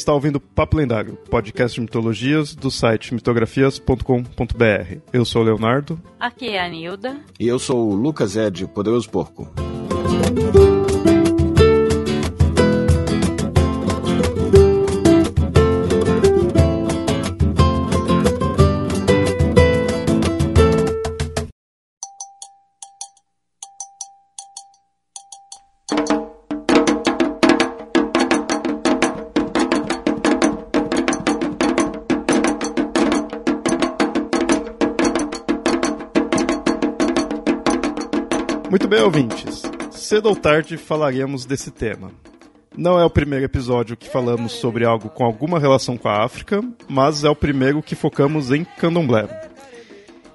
está ouvindo Papo Lendário, podcast de mitologias do site mitografias.com.br. Eu sou o Leonardo. Aqui é a Nilda. E eu sou o Lucas Ed, o Poderoso Porco. Ouvintes. Cedo ou tarde falaremos desse tema. Não é o primeiro episódio que falamos sobre algo com alguma relação com a África, mas é o primeiro que focamos em candomblé.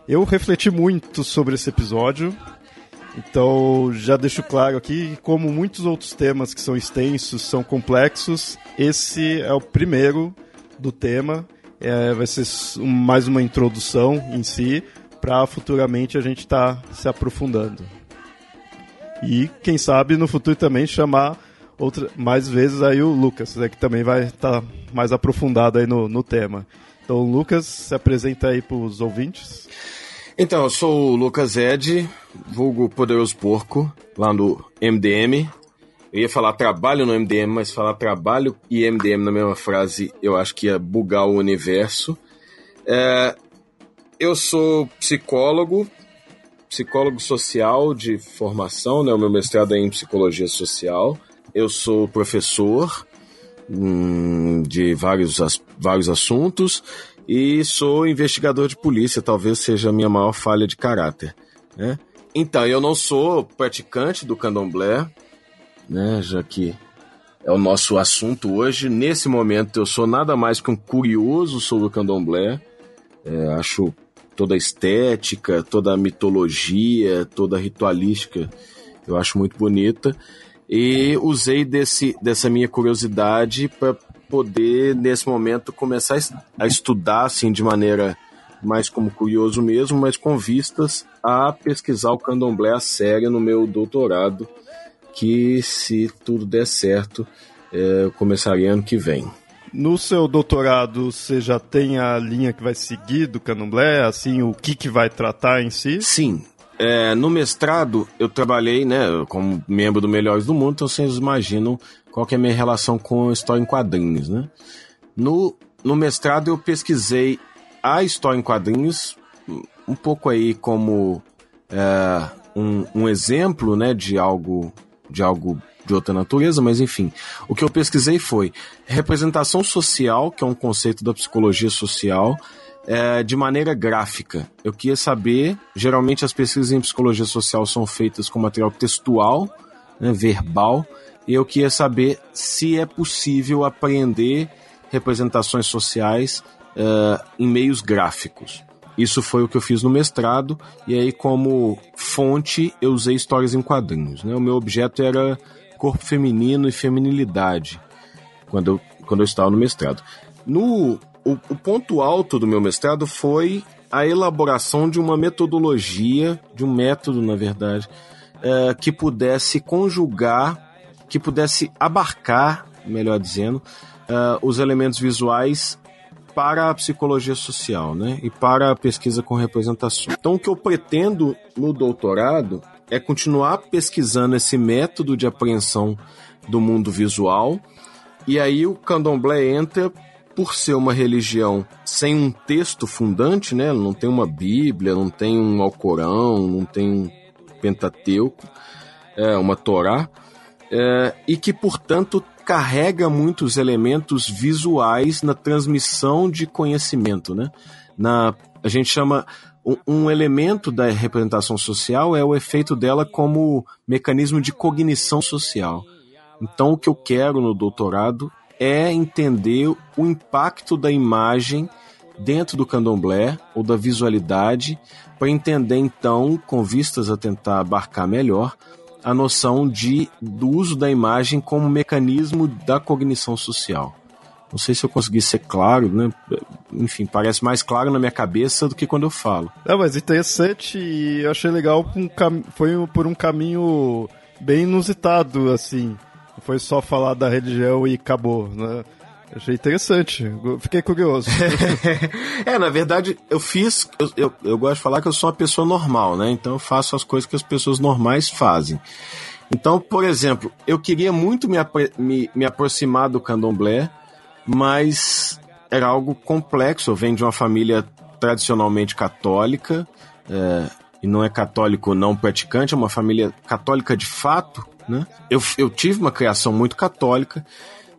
Eu refleti muito sobre esse episódio, então já deixo claro aqui que, como muitos outros temas que são extensos, são complexos, esse é o primeiro do tema. É, vai ser mais uma introdução em si, para futuramente a gente estar tá se aprofundando. E quem sabe no futuro também chamar outra, mais vezes aí o Lucas, né, que também vai estar tá mais aprofundado aí no, no tema. Então, Lucas, se apresenta aí para os ouvintes. Então, eu sou o Lucas Ed, vulgo Poderoso Porco, lá no MDM. Eu ia falar trabalho no MDM, mas falar trabalho e MDM na mesma frase eu acho que ia bugar o universo. É, eu sou psicólogo, psicólogo social de formação, né? O meu mestrado é em psicologia social. Eu sou professor hum, de vários, vários assuntos e sou investigador de polícia, talvez seja a minha maior falha de caráter, né? Então, eu não sou praticante do candomblé, né? Já que é o nosso assunto hoje. Nesse momento, eu sou nada mais que um curioso sobre o candomblé. É, acho toda a estética, toda a mitologia, toda a ritualística, eu acho muito bonita. E usei desse, dessa minha curiosidade para poder, nesse momento, começar a estudar assim, de maneira mais como curioso mesmo, mas com vistas a pesquisar o candomblé a sério no meu doutorado, que se tudo der certo, é, começaria ano que vem. No seu doutorado, você já tem a linha que vai seguir do candomblé, assim, o que, que vai tratar em si? Sim. É, no mestrado, eu trabalhei, né, como membro do Melhores do Mundo, então vocês imaginam qual que é a minha relação com história em quadrinhos, né? No, no mestrado, eu pesquisei a história em quadrinhos, um pouco aí como é, um, um exemplo, né, de algo, de algo de outra natureza, mas enfim. O que eu pesquisei foi representação social, que é um conceito da psicologia social, é, de maneira gráfica. Eu queria saber, geralmente as pesquisas em psicologia social são feitas com material textual, né, verbal, e eu queria saber se é possível apreender representações sociais é, em meios gráficos. Isso foi o que eu fiz no mestrado, e aí, como fonte, eu usei histórias em quadrinhos. Né? O meu objeto era corpo feminino e feminilidade quando eu, quando eu estava no mestrado. No, o, o ponto alto do meu mestrado foi a elaboração de uma metodologia, de um método, na verdade, é, que pudesse conjugar, que pudesse abarcar, melhor dizendo, é, os elementos visuais para a psicologia social, né? E para a pesquisa com representação. Então, o que eu pretendo no doutorado é continuar pesquisando esse método de apreensão do mundo visual. E aí o candomblé entra por ser uma religião sem um texto fundante, né? Não tem uma Bíblia, não tem um Alcorão, não tem um Pentateuco, é uma Torá, é, e que portanto carrega muitos elementos visuais na transmissão de conhecimento, né? Na a gente chama um elemento da representação social é o efeito dela como mecanismo de cognição social. Então, o que eu quero no doutorado é entender o impacto da imagem dentro do candomblé ou da visualidade, para entender então, com vistas a tentar abarcar melhor, a noção de, do uso da imagem como mecanismo da cognição social. Não sei se eu consegui ser claro, né? Enfim, parece mais claro na minha cabeça do que quando eu falo. É, mas interessante e eu achei legal, um cam... foi por um caminho bem inusitado, assim. Não foi só falar da religião e acabou, né? Achei interessante, fiquei curioso. é, na verdade, eu fiz. Eu, eu, eu, gosto de falar que eu sou uma pessoa normal, né? Então eu faço as coisas que as pessoas normais fazem. Então, por exemplo, eu queria muito me, me, me aproximar do candomblé, mas era algo complexo. Venho de uma família tradicionalmente católica, é, e não é católico não praticante, é uma família católica de fato. Né? Eu, eu tive uma criação muito católica,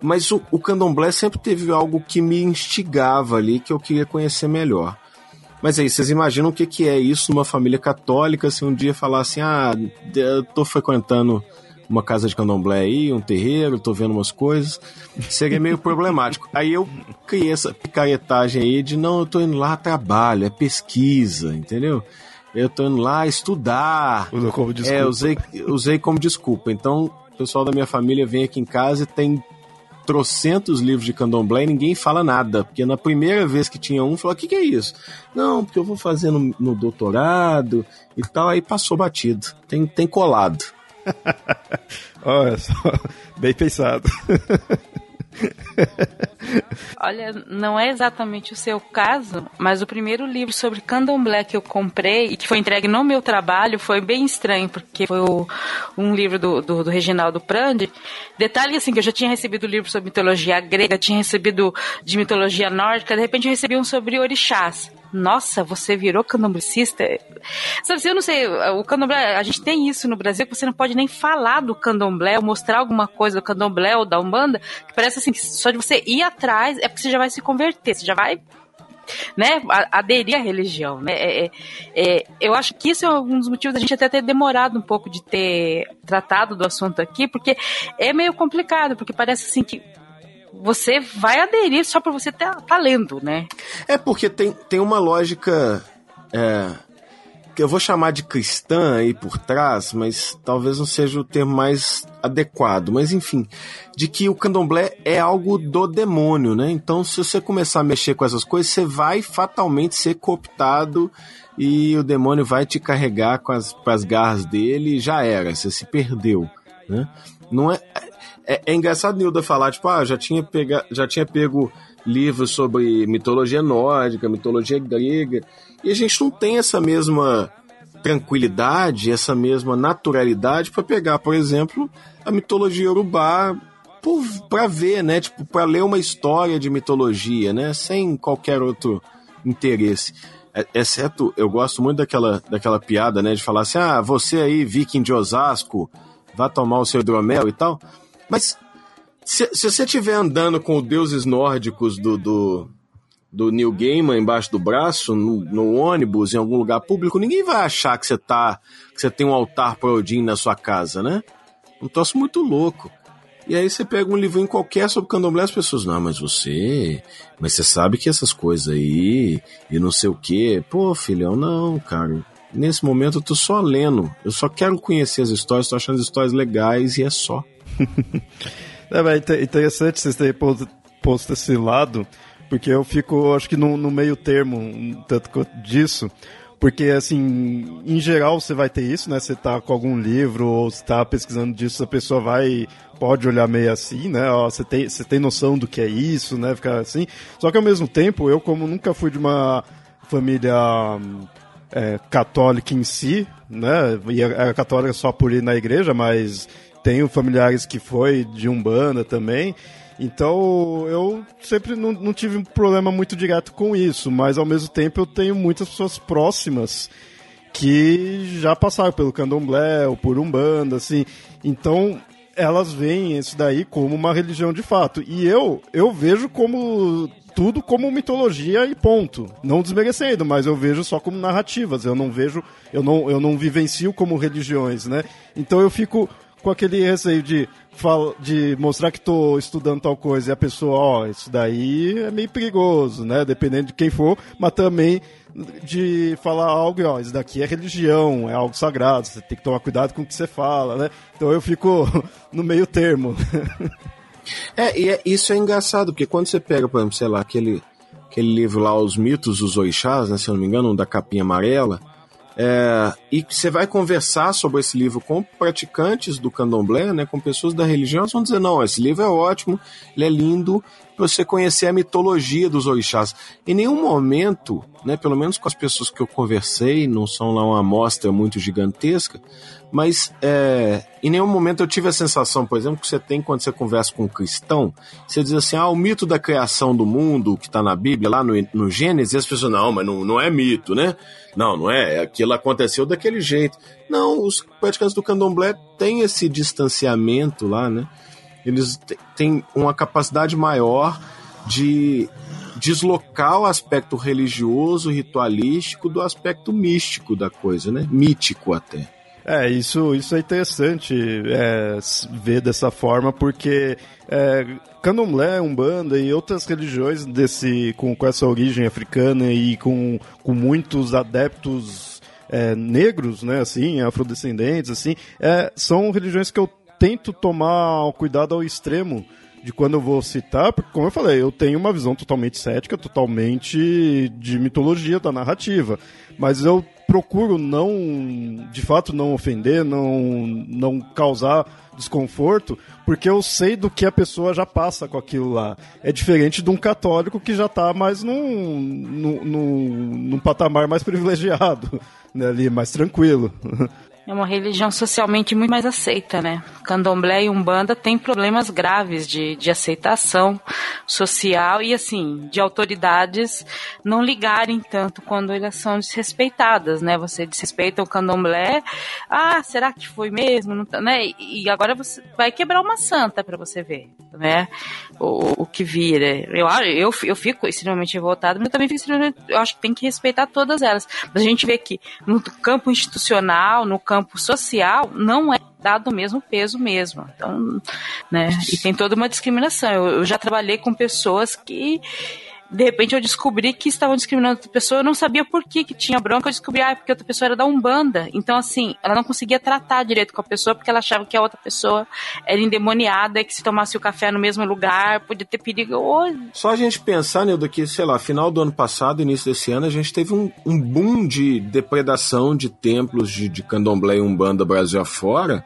mas o, o candomblé sempre teve algo que me instigava ali, que eu queria conhecer melhor. Mas aí, vocês imaginam o que, que é isso numa família católica, se um dia falar assim, ah, eu tô frequentando uma casa de candomblé aí, um terreiro, tô vendo umas coisas, seria meio problemático. Aí eu criei essa picaretagem aí de, não, eu tô indo lá trabalho, é pesquisa, entendeu? Eu tô indo lá estudar. Usou como desculpa. É, usei, usei como desculpa. Então, o pessoal da minha família vem aqui em casa e tem trocentos livros de candomblé e ninguém fala nada. Porque na primeira vez que tinha um, falou: o que, que é isso? Não, porque eu vou fazer no, no doutorado e tal. Aí passou batido. Tem, tem colado. Olha só, bem pensado. Olha, não é exatamente o seu caso, mas o primeiro livro sobre candomblé que eu comprei e que foi entregue no meu trabalho foi bem estranho, porque foi o, um livro do, do, do Reginaldo Prandi. Detalhe assim, que eu já tinha recebido livro sobre mitologia grega, tinha recebido de mitologia nórdica, de repente eu recebi um sobre orixás nossa, você virou candomblecista? Sabe, eu não sei, o candomblé, a gente tem isso no Brasil, que você não pode nem falar do candomblé, ou mostrar alguma coisa do candomblé ou da Umbanda, que parece assim, que só de você ir atrás é porque você já vai se converter, você já vai né, aderir à religião, né? É, é, é, eu acho que isso é um dos motivos da gente até ter demorado um pouco de ter tratado do assunto aqui, porque é meio complicado, porque parece assim que você vai aderir só para você estar tá, tá lendo, né? É porque tem, tem uma lógica é, que eu vou chamar de cristã aí por trás, mas talvez não seja o termo mais adequado. Mas enfim, de que o candomblé é algo do demônio, né? Então, se você começar a mexer com essas coisas, você vai fatalmente ser cooptado e o demônio vai te carregar com as, com as garras dele e já era, você se perdeu, né? Não é, é, é engraçado Nilda falar, tipo, ah, já tinha, pega, já tinha pego livros sobre mitologia nórdica, mitologia grega, e a gente não tem essa mesma tranquilidade, essa mesma naturalidade para pegar, por exemplo, a mitologia urubá para ver, né, tipo, para ler uma história de mitologia, né, sem qualquer outro interesse. É, exceto, eu gosto muito daquela, daquela piada, né, de falar assim, ah, você aí, viking de Osasco, vá tomar o seu hidromel e tal. Mas se, se você estiver andando com os deuses nórdicos do, do, do New Gaiman embaixo do braço, no, no, ônibus, em algum lugar público, ninguém vai achar que você tá. que você tem um altar para Odin na sua casa, né? Um troço muito louco. E aí você pega um livrinho qualquer sobre candomblé, as pessoas, não, mas você. Mas você sabe que essas coisas aí, e não sei o quê. Pô, filhão, não, cara. Nesse momento eu tô só lendo. Eu só quero conhecer as histórias, tô achando as histórias legais e é só. é interessante vocês terem posto esse lado, porque eu fico, acho que no, no meio termo, tanto disso, porque assim, em geral você vai ter isso, né? Você tá com algum livro ou está pesquisando disso, a pessoa vai pode olhar meio assim, né? Ó, você tem você tem noção do que é isso, né? Ficar assim. Só que ao mesmo tempo, eu como nunca fui de uma família é, católica em si, né? E era católica só por ir na igreja, mas tenho familiares que foi de Umbanda também. Então eu sempre não, não tive um problema muito direto com isso, mas ao mesmo tempo eu tenho muitas pessoas próximas que já passaram pelo candomblé ou por umbanda, assim. Então elas veem isso daí como uma religião de fato. E eu, eu vejo como tudo como mitologia e ponto. Não desmerecendo, mas eu vejo só como narrativas. Eu não vejo, eu não, eu não vivencio como religiões, né? Então eu fico com aquele receio de, de mostrar que estou estudando tal coisa e a pessoa, ó, oh, isso daí é meio perigoso, né? Dependendo de quem for, mas também de falar algo, ó, isso daqui é religião, é algo sagrado, você tem que tomar cuidado com o que você fala, né? Então eu fico no meio termo. é, e é, isso é engraçado, porque quando você pega, por exemplo, sei lá, aquele, aquele livro lá, Os Mitos dos Orixás, né, se eu não me engano, da capinha amarela, É, e você vai conversar sobre esse livro com praticantes do candomblé, né, com pessoas da religião, elas vão dizer: não, esse livro é ótimo, ele é lindo, você conhecer a mitologia dos orixás. Em nenhum momento, né, pelo menos com as pessoas que eu conversei, não são lá uma amostra muito gigantesca, mas é, em nenhum momento eu tive a sensação, por exemplo, que você tem quando você conversa com um cristão, você diz assim, ah, o mito da criação do mundo que está na Bíblia, lá no, no Gênesis, e as pessoas, não, mas não, não é mito, né? Não, não é, aquilo aconteceu daquele jeito. Não, os praticantes do candomblé têm esse distanciamento lá, né? Eles têm uma capacidade maior de deslocar o aspecto religioso, ritualístico do aspecto místico da coisa, né? Mítico até. É, isso, isso é interessante é, ver dessa forma, porque é, candomblé, umbanda e outras religiões desse, com, com essa origem africana e com, com muitos adeptos é, negros, né, assim, afrodescendentes, assim, é, são religiões que eu tento tomar cuidado ao extremo de quando eu vou citar, porque, como eu falei, eu tenho uma visão totalmente cética, totalmente de mitologia da narrativa. Mas eu procuro não, de fato, não ofender, não, não causar desconforto, porque eu sei do que a pessoa já passa com aquilo lá. É diferente de um católico que já está mais num, num, num, num patamar mais privilegiado, né, ali, mais tranquilo. É uma religião socialmente muito mais aceita, né? Candomblé e Umbanda têm problemas graves de, de aceitação social e, assim, de autoridades não ligarem tanto quando elas são desrespeitadas, né? Você desrespeita o Candomblé, ah, será que foi mesmo? Não, tá, né? E agora você vai quebrar uma santa para você ver, né? O, o que vira. Eu, eu, eu fico extremamente revoltada, mas eu também fico eu acho que tem que respeitar todas elas. Mas a gente vê que no campo institucional, no campo campo social não é dado o mesmo peso mesmo. Então, né? E tem toda uma discriminação. Eu, eu já trabalhei com pessoas que de repente eu descobri que estavam discriminando outra pessoa, eu não sabia por que, que tinha bronca, eu descobri, ah, porque outra pessoa era da Umbanda. Então, assim, ela não conseguia tratar direito com a pessoa porque ela achava que a outra pessoa era endemoniada que se tomasse o café no mesmo lugar, podia ter perigo. Só a gente pensar, Nildo, que, sei lá, final do ano passado, início desse ano, a gente teve um, um boom de depredação de templos de, de candomblé e Umbanda Brasil afora.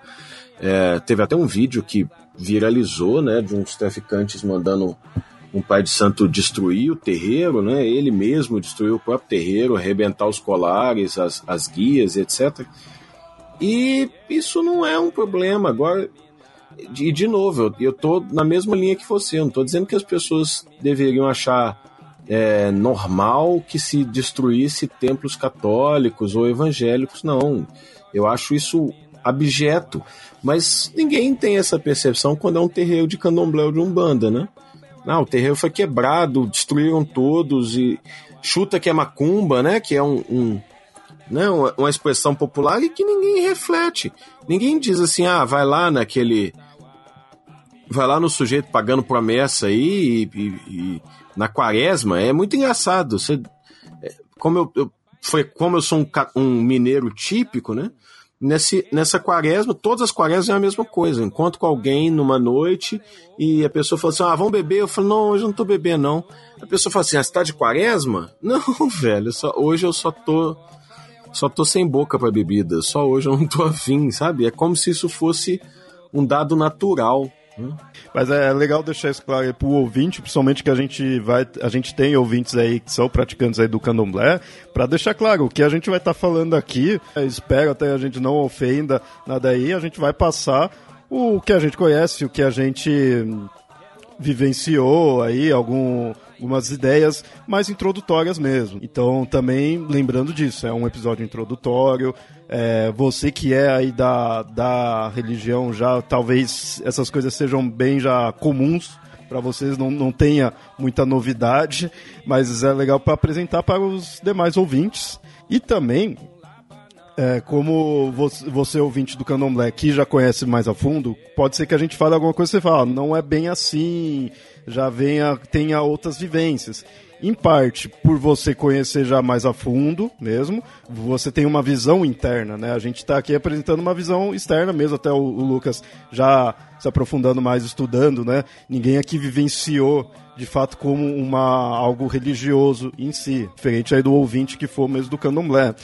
É, teve até um vídeo que viralizou, né, de uns traficantes mandando um pai de santo destruir o terreiro, né? Ele mesmo destruiu o próprio terreiro, arrebentar os colares, as, as guias, etc. E isso não é um problema. Agora, e de novo, eu, eu tô na mesma linha que você. Eu não tô dizendo que as pessoas deveriam achar é, normal que se destruísse templos católicos ou evangélicos, não. Eu acho isso abjeto. Mas ninguém tem essa percepção quando é um terreiro de candomblé ou de umbanda, né? Não, o terreiro foi quebrado, destruíram todos e chuta que é macumba, né? Que é um, um né, uma, expressão popular e que ninguém reflete. Ninguém diz assim, ah, vai lá naquele. Vai lá no sujeito pagando promessa aí e, e, e na quaresma. É muito engraçado. Você, é, como eu, eu, foi, como eu sou um, um mineiro típico, né? Nesse, nessa quaresma, todas as quaresmas é a mesma coisa. Eu encontro com alguém numa noite e a pessoa fala assim: ah, vamos beber? Eu falo: não, hoje eu não tô bebendo, não. A pessoa fala assim: ah, você tá de quaresma? Não, velho, só, hoje eu só tô. Só tô sem boca para bebida, só hoje eu não tô afim, sabe? É como se isso fosse um dado natural. Mas é legal deixar isso claro para o ouvinte, principalmente que a gente vai, a gente tem ouvintes aí que são praticantes aí do candomblé, para deixar claro o que a gente vai estar tá falando aqui. Espero até a gente não ofenda nada aí, a gente vai passar o que a gente conhece, o que a gente vivenciou aí, algum, algumas ideias mais introdutórias mesmo. Então, também lembrando disso, é um episódio introdutório. É, você que é aí da, da religião já, talvez essas coisas sejam bem já comuns para vocês, não, não tenha muita novidade, mas é legal para apresentar para os demais ouvintes. E também é, como você, você, ouvinte do Candomblé, que já conhece mais a fundo, pode ser que a gente fale alguma coisa e você fala, ah, não é bem assim, já venha, tenha outras vivências. Em parte por você conhecer já mais a fundo mesmo, você tem uma visão interna, né? A gente está aqui apresentando uma visão externa mesmo, até o, o, Lucas já se aprofundando mais, estudando, né? Ninguém aqui vivenciou de fato como uma, algo religioso em si, diferente aí do ouvinte que for mesmo do candomblé.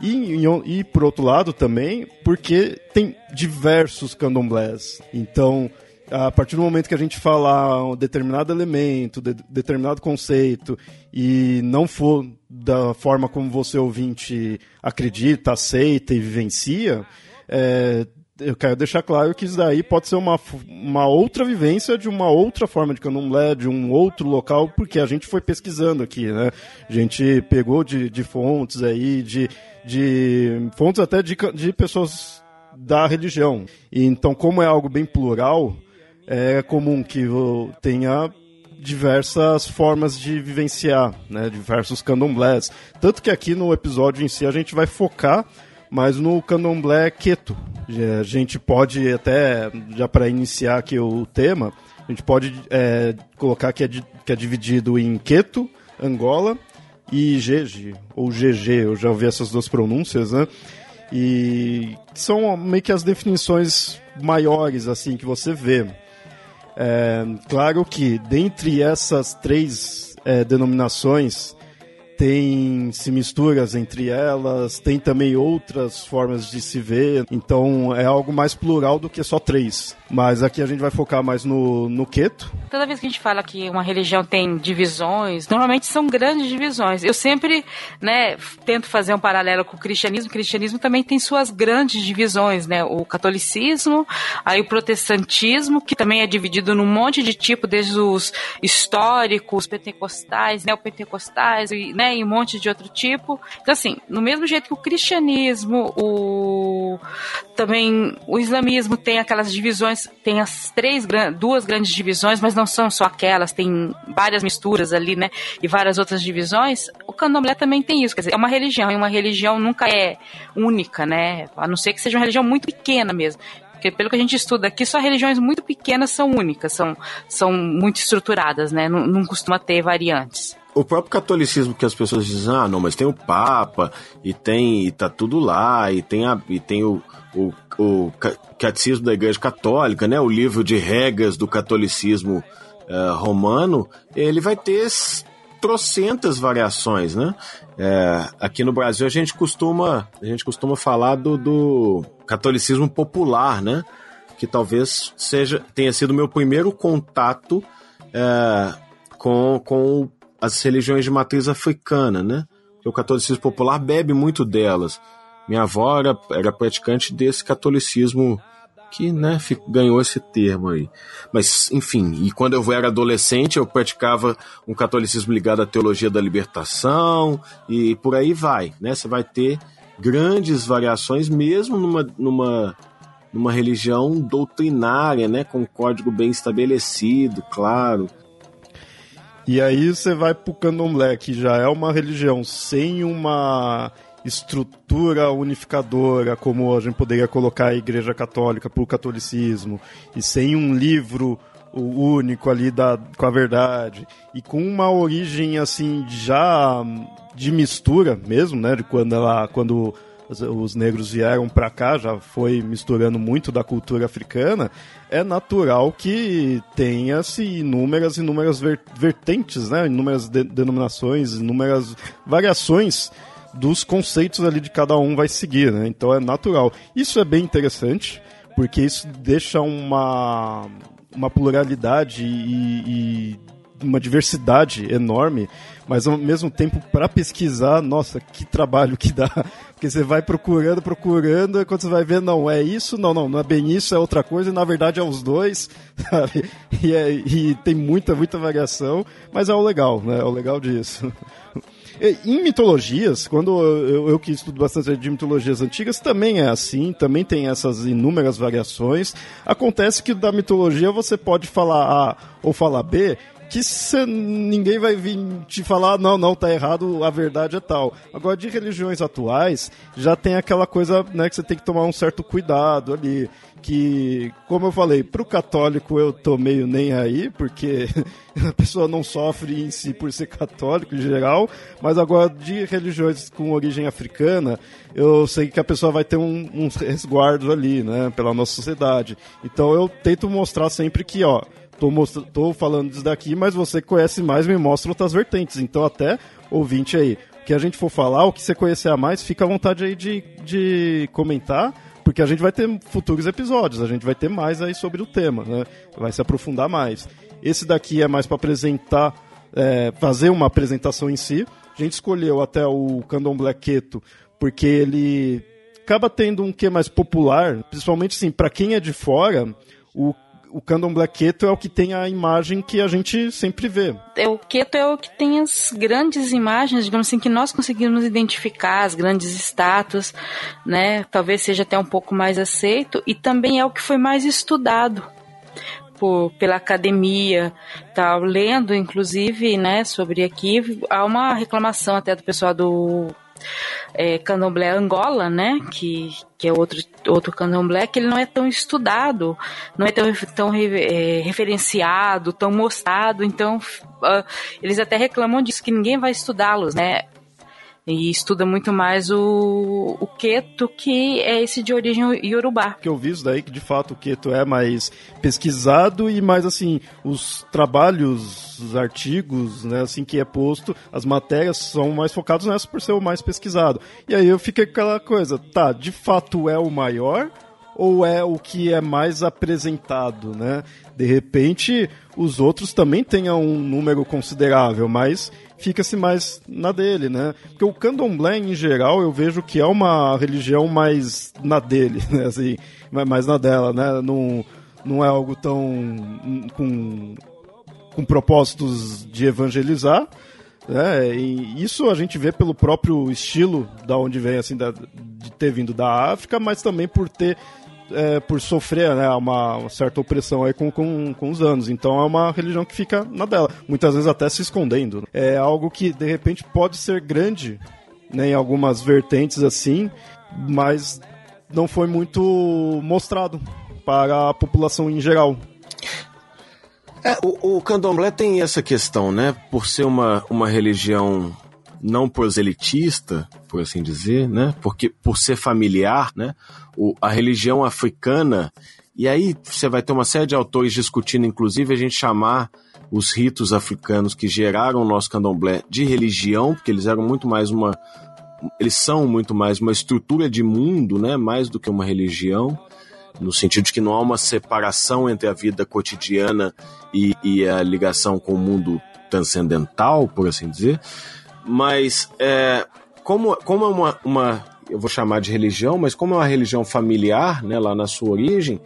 E, e, e por outro lado também, porque tem diversos candomblés. Então, a partir do momento que a gente falar um determinado elemento, de, determinado conceito, e não for da forma como você ouvinte acredita, aceita e vivencia, é, eu quero deixar claro que isso daí pode ser uma, uma outra vivência de uma outra forma de candomblé, de um outro local, porque a gente foi pesquisando aqui, né? A gente pegou de, de fontes aí, de, de fontes até de, de pessoas da religião. E, então, como é algo bem plural, é comum que tenha diversas formas de vivenciar, né, diversos candomblés. Tanto que aqui no episódio em si a gente vai focar mais no candomblé queto. A gente pode até, já para iniciar aqui o tema, a gente pode é, colocar que é, que é dividido em queto, Angola e GG, ou GG, eu já ouvi essas duas pronúncias, né? E são meio que as definições maiores, assim, que você vê. É, claro que dentre essas três é, denominações tem se misturas entre elas, tem também outras formas de se ver, então é algo mais plural do que só três. Mas aqui a gente vai focar mais no, no Keto. Toda vez que a gente fala que uma religião tem divisões, normalmente são grandes divisões. Eu sempre né, tento fazer um paralelo com o cristianismo. O cristianismo também tem suas grandes divisões, né? O catolicismo, aí o protestantismo, que também é dividido num monte de tipo, desde os históricos, pentecostais, neopentecostais, né, e um monte de outro tipo. Então, assim, no mesmo jeito que o cristianismo, o também o islamismo tem aquelas divisões tem as três, duas grandes divisões, mas não são só aquelas, tem várias misturas ali, né? E várias outras divisões. O candomblé também tem isso, quer dizer, é uma religião, e uma religião nunca é única, né? A não ser que seja uma religião muito pequena mesmo. Porque pelo que a gente estuda aqui, só religiões muito pequenas são únicas, são, são muito estruturadas, né? Não, não costuma ter variantes o próprio catolicismo que as pessoas dizem, ah, não, mas tem o Papa, e tem, e tá tudo lá, e tem, a, e tem o, o, o Catecismo da Igreja Católica, né, o livro de regras do catolicismo uh, romano, ele vai ter trocentas variações, né? É, aqui no Brasil a gente costuma a gente costuma falar do, do catolicismo popular, né? Que talvez seja tenha sido meu primeiro contato é, com, com as religiões de matriz africana, né? O catolicismo popular bebe muito delas. Minha avó era, era praticante desse catolicismo que né, ganhou esse termo aí. Mas, enfim, e quando eu era adolescente, eu praticava um catolicismo ligado à teologia da libertação, e por aí vai, né? Você vai ter grandes variações, mesmo numa, numa, numa religião doutrinária, né? Com um código bem estabelecido, claro. E aí você vai pro candomblé, que já é uma religião sem uma estrutura unificadora, como a gente poderia colocar a Igreja Católica para o catolicismo, e sem um livro único ali da, com a verdade, e com uma origem assim já de mistura mesmo, né, de quando ela quando os negros vieram para cá, já foi misturando muito da cultura africana, é natural que tenha-se inúmeras, inúmeras vertentes, né? inúmeras de denominações, inúmeras variações dos conceitos ali de cada um vai seguir, né? Então é natural. Isso é bem interessante, porque isso deixa uma, uma pluralidade e, e uma diversidade enorme, mas ao mesmo tempo para pesquisar, nossa, que trabalho que dá. Porque você vai procurando, procurando, e quando você vai ver, não, é isso, não, não, não é bem isso, é outra coisa, e na verdade é os dois, sabe? E, é, e tem muita, muita variação, mas é o legal, né? É o legal disso. Em mitologias, quando eu, eu, que estudo bastante de mitologias antigas, também é assim, também tem essas inúmeras variações. Acontece que da mitologia você pode falar A ou falar B, que cê, ninguém vai vir te falar, não, não, tá errado, a verdade é tal. Agora, de religiões atuais, já tem aquela coisa né, que você tem que tomar um certo cuidado ali que, como eu falei, para o católico eu tô meio nem aí, porque a pessoa não sofre em si por ser católico em geral, mas agora de religiões com origem africana, eu sei que a pessoa vai ter um, uns resguardos ali, né, pela nossa sociedade. Então eu tento mostrar sempre que, ó, tô, mostra tô falando disso daqui, mas você conhece mais, me mostra outras vertentes. Então até ouvinte aí, o que a gente for falar, o que você conhecer a mais, fica à vontade aí de, de comentar porque a gente vai ter futuros episódios, a gente vai ter mais aí sobre o tema, né? Vai se aprofundar mais. Esse daqui é mais para apresentar, é, fazer uma apresentação em si. A gente escolheu até o Candomblé Keto porque ele acaba tendo um que mais popular, principalmente assim, para quem é de fora, o o candomblé keto é o que tem a imagem que a gente sempre vê. É, o keto é o que tem as grandes imagens, digamos assim, que nós conseguimos identificar, as grandes estátuas, né? Talvez seja até um pouco mais aceito e também é o que foi mais estudado. Por, pela academia, tal, lendo inclusive, né, sobre aqui, há uma reclamação até do pessoal do é, candomblé Angola, né, que, que é outro, outro candomblé, que ele não é tão estudado, não é tão, tão é, referenciado, tão mostrado, então uh, eles até reclamam disso, que ninguém vai estudá-los, né, e estuda muito mais o, o Keto, que é esse de origem iorubá. Que eu vi isso daí, que de fato o Keto é mais pesquisado e mais assim, os trabalhos, os artigos, né, assim que é posto, as matérias são mais focados nessa por ser o mais pesquisado. E aí eu fiquei com aquela coisa, tá, de fato é o maior ou é o que é mais apresentado, né? De repente, os outros também tenham um número considerável, mas fica-se mais na dele, né? Porque o candomblé, em geral, eu vejo que é uma religião mais na dele, né? Assim, mais na dela, né? Não, não é algo tão... com, com propósitos de evangelizar? E isso a gente vê pelo próprio estilo da onde vem, assim, da, de ter vindo da África, mas também por ter é, por sofrer né, uma, uma, certa opressão aí com, com, com os anos. Então é uma religião que fica na dela, muitas vezes até se escondendo. É algo que de repente pode ser grande né, em algumas vertentes assim, mas não foi muito mostrado para a população em geral. É, o, o candomblé tem essa questão, né? Por ser uma, uma religião não proselitista, por assim dizer, né? Porque por ser familiar, né? O, a religião africana e aí você vai ter uma série de autores discutindo, inclusive a gente chamar os ritos africanos que geraram o nosso candomblé de religião, porque eles eram muito mais uma eles são muito mais uma estrutura de mundo, né, mais do que uma religião, no sentido de que não há uma separação entre a vida cotidiana e, e a ligação com o mundo transcendental, por assim dizer. Mas é, como, como é uma, uma, eu vou chamar de religião, mas como é uma religião familiar, né, lá na sua origem,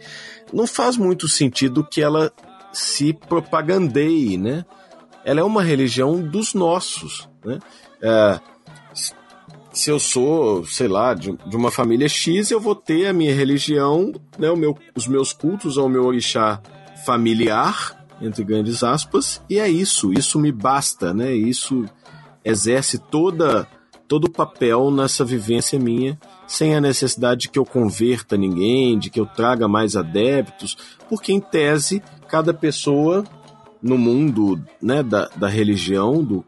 não faz muito sentido que ela se propagandeie, né? Ela é uma religião dos nossos, né? É, se eu sou, sei lá, de, de, uma família X, eu vou ter a minha religião, né, o meu, os meus cultos ao meu orixá familiar, entre grandes aspas, e é isso, isso me basta, né? Isso exerce toda todo o papel nessa vivência minha, sem a necessidade de que eu converta ninguém, de que eu traga mais adeptos, porque em tese cada pessoa no mundo né, da, da religião, do,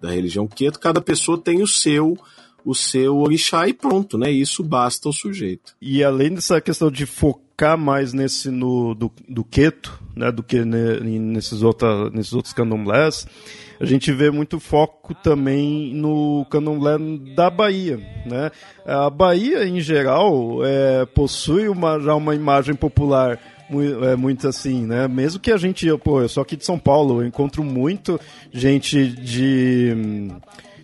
da religião queto, cada pessoa tem o seu o seu orixá e pronto, né? Isso basta ao sujeito. E além dessa questão de focar mais nesse no do, do queto, né, do que ne, nesses, outra, nesses outros candomblés, a gente vê muito foco também no candomblé da Bahia, né? A Bahia em geral é, possui uma, já uma imagem popular é muito assim, né? Mesmo que a gente, pô, eu sou aqui de São Paulo, eu encontro muito gente de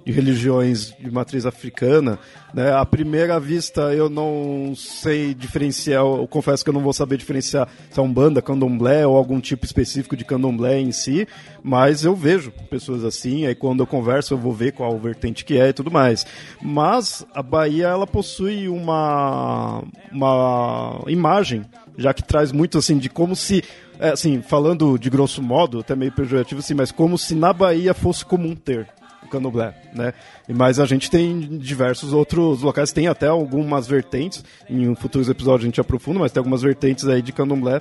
de religiões de matriz africana, né? À primeira vista eu não sei diferenciar, eu confesso que eu não vou saber diferenciar se é um banda, candomblé ou algum tipo específico de candomblé em si, mas eu vejo pessoas assim, aí quando eu converso eu vou ver qual vertente que é e tudo mais. Mas a Bahia ela possui uma uma imagem já que traz muito assim de como se, é, assim, falando de grosso modo, até meio pejorativo assim, mas como se na Bahia fosse comum ter candomblé, né? Mas a gente tem diversos outros locais, tem até algumas vertentes, em futuros episódios a gente aprofunda, mas tem algumas vertentes aí de candomblé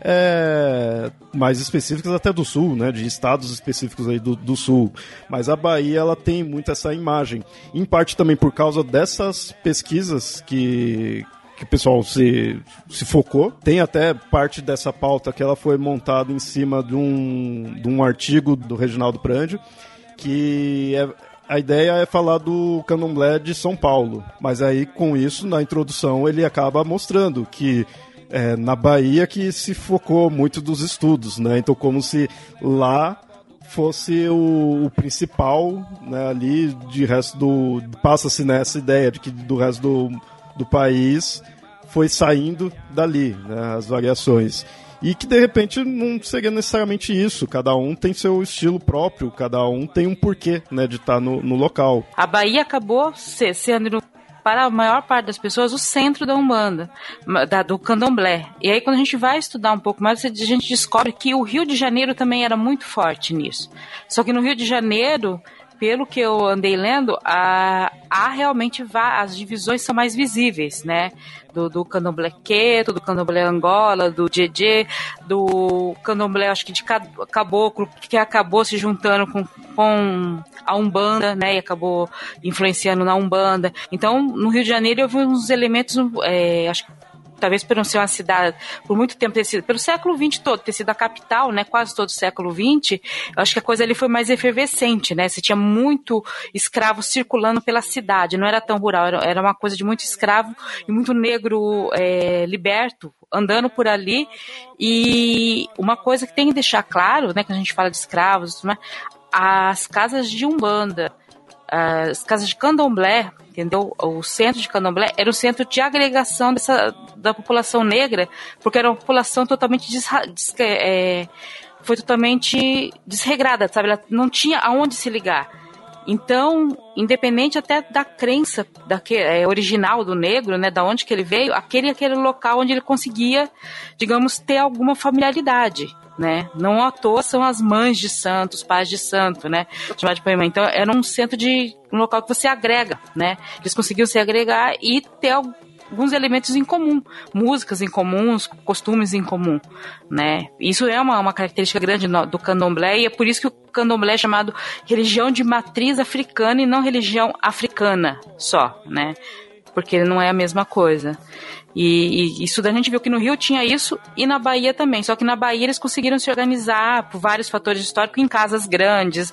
é, mais específicas até do sul, né, de estados específicos aí do, do sul. Mas a Bahia ela tem muito essa imagem, em parte também por causa dessas pesquisas que que o pessoal se, se focou. Tem até parte dessa pauta que ela foi montada em cima de um, de um artigo do Reginaldo Prândio, que é, a ideia é falar do candomblé de São Paulo. Mas aí, com isso, na introdução, ele acaba mostrando que é, na Bahia que se focou muito dos estudos, né? Então como se lá fosse o, o principal, né? Ali de resto do passa-se nessa ideia de que do resto do, do país foi saindo dali, né? As variações e que de repente não seria necessariamente isso. Cada um tem seu estilo próprio, cada um tem um porquê né, de estar no, no local. A Bahia acabou sendo para a maior parte das pessoas o centro da Umbanda, da, do candomblé. E aí quando a gente vai estudar um pouco mais, a gente descobre que o Rio de Janeiro também era muito forte nisso. Só que no Rio de Janeiro, pelo que eu andei lendo, há, há realmente as divisões são mais visíveis, né? Do, do candomblé queto, do candomblé angola, do djedje, do candomblé, acho que de caboclo, que acabou se juntando com, com a Umbanda, né? E acabou influenciando na Umbanda. Então, no Rio de Janeiro, eu vi uns elementos, é, acho que talvez por não ser uma cidade, por muito tempo ter sido, pelo século XX todo, ter sido a capital, né, quase todo o século XX, eu acho que a coisa ali foi mais efervescente, né, você tinha muito escravo circulando pela cidade, não era tão rural, era, era uma coisa de muito escravo e muito negro é, liberto, andando por ali, e uma coisa que tem que deixar claro, né, que a gente fala de escravos, né, as casas de Umbanda, as casas de candomblé, entendeu? O centro de candomblé era o centro de agregação dessa, da população negra, porque era uma população totalmente desra, des, é, foi totalmente desregrada, sabe? Ela não tinha aonde se ligar. Então, independente até da crença daquele, é, original do negro, né, da onde que ele veio, aquele aquele local onde ele conseguia, digamos, ter alguma familiaridade né? Não à toa são as mães de santos, pais de santo, né? Chamado de Poema. Então era um centro de um local que você agrega, né? Eles conseguiam se agregar e ter alguns elementos em comum, músicas em comuns, costumes em comum, né? Isso é uma, uma característica grande do candomblé e é por isso que o candomblé é chamado religião de matriz africana e não religião africana só, né? Porque não é a mesma coisa. E, e, isso da gente viu que no Rio tinha isso e na Bahia também. Só que na Bahia eles conseguiram se organizar por vários fatores históricos em casas grandes,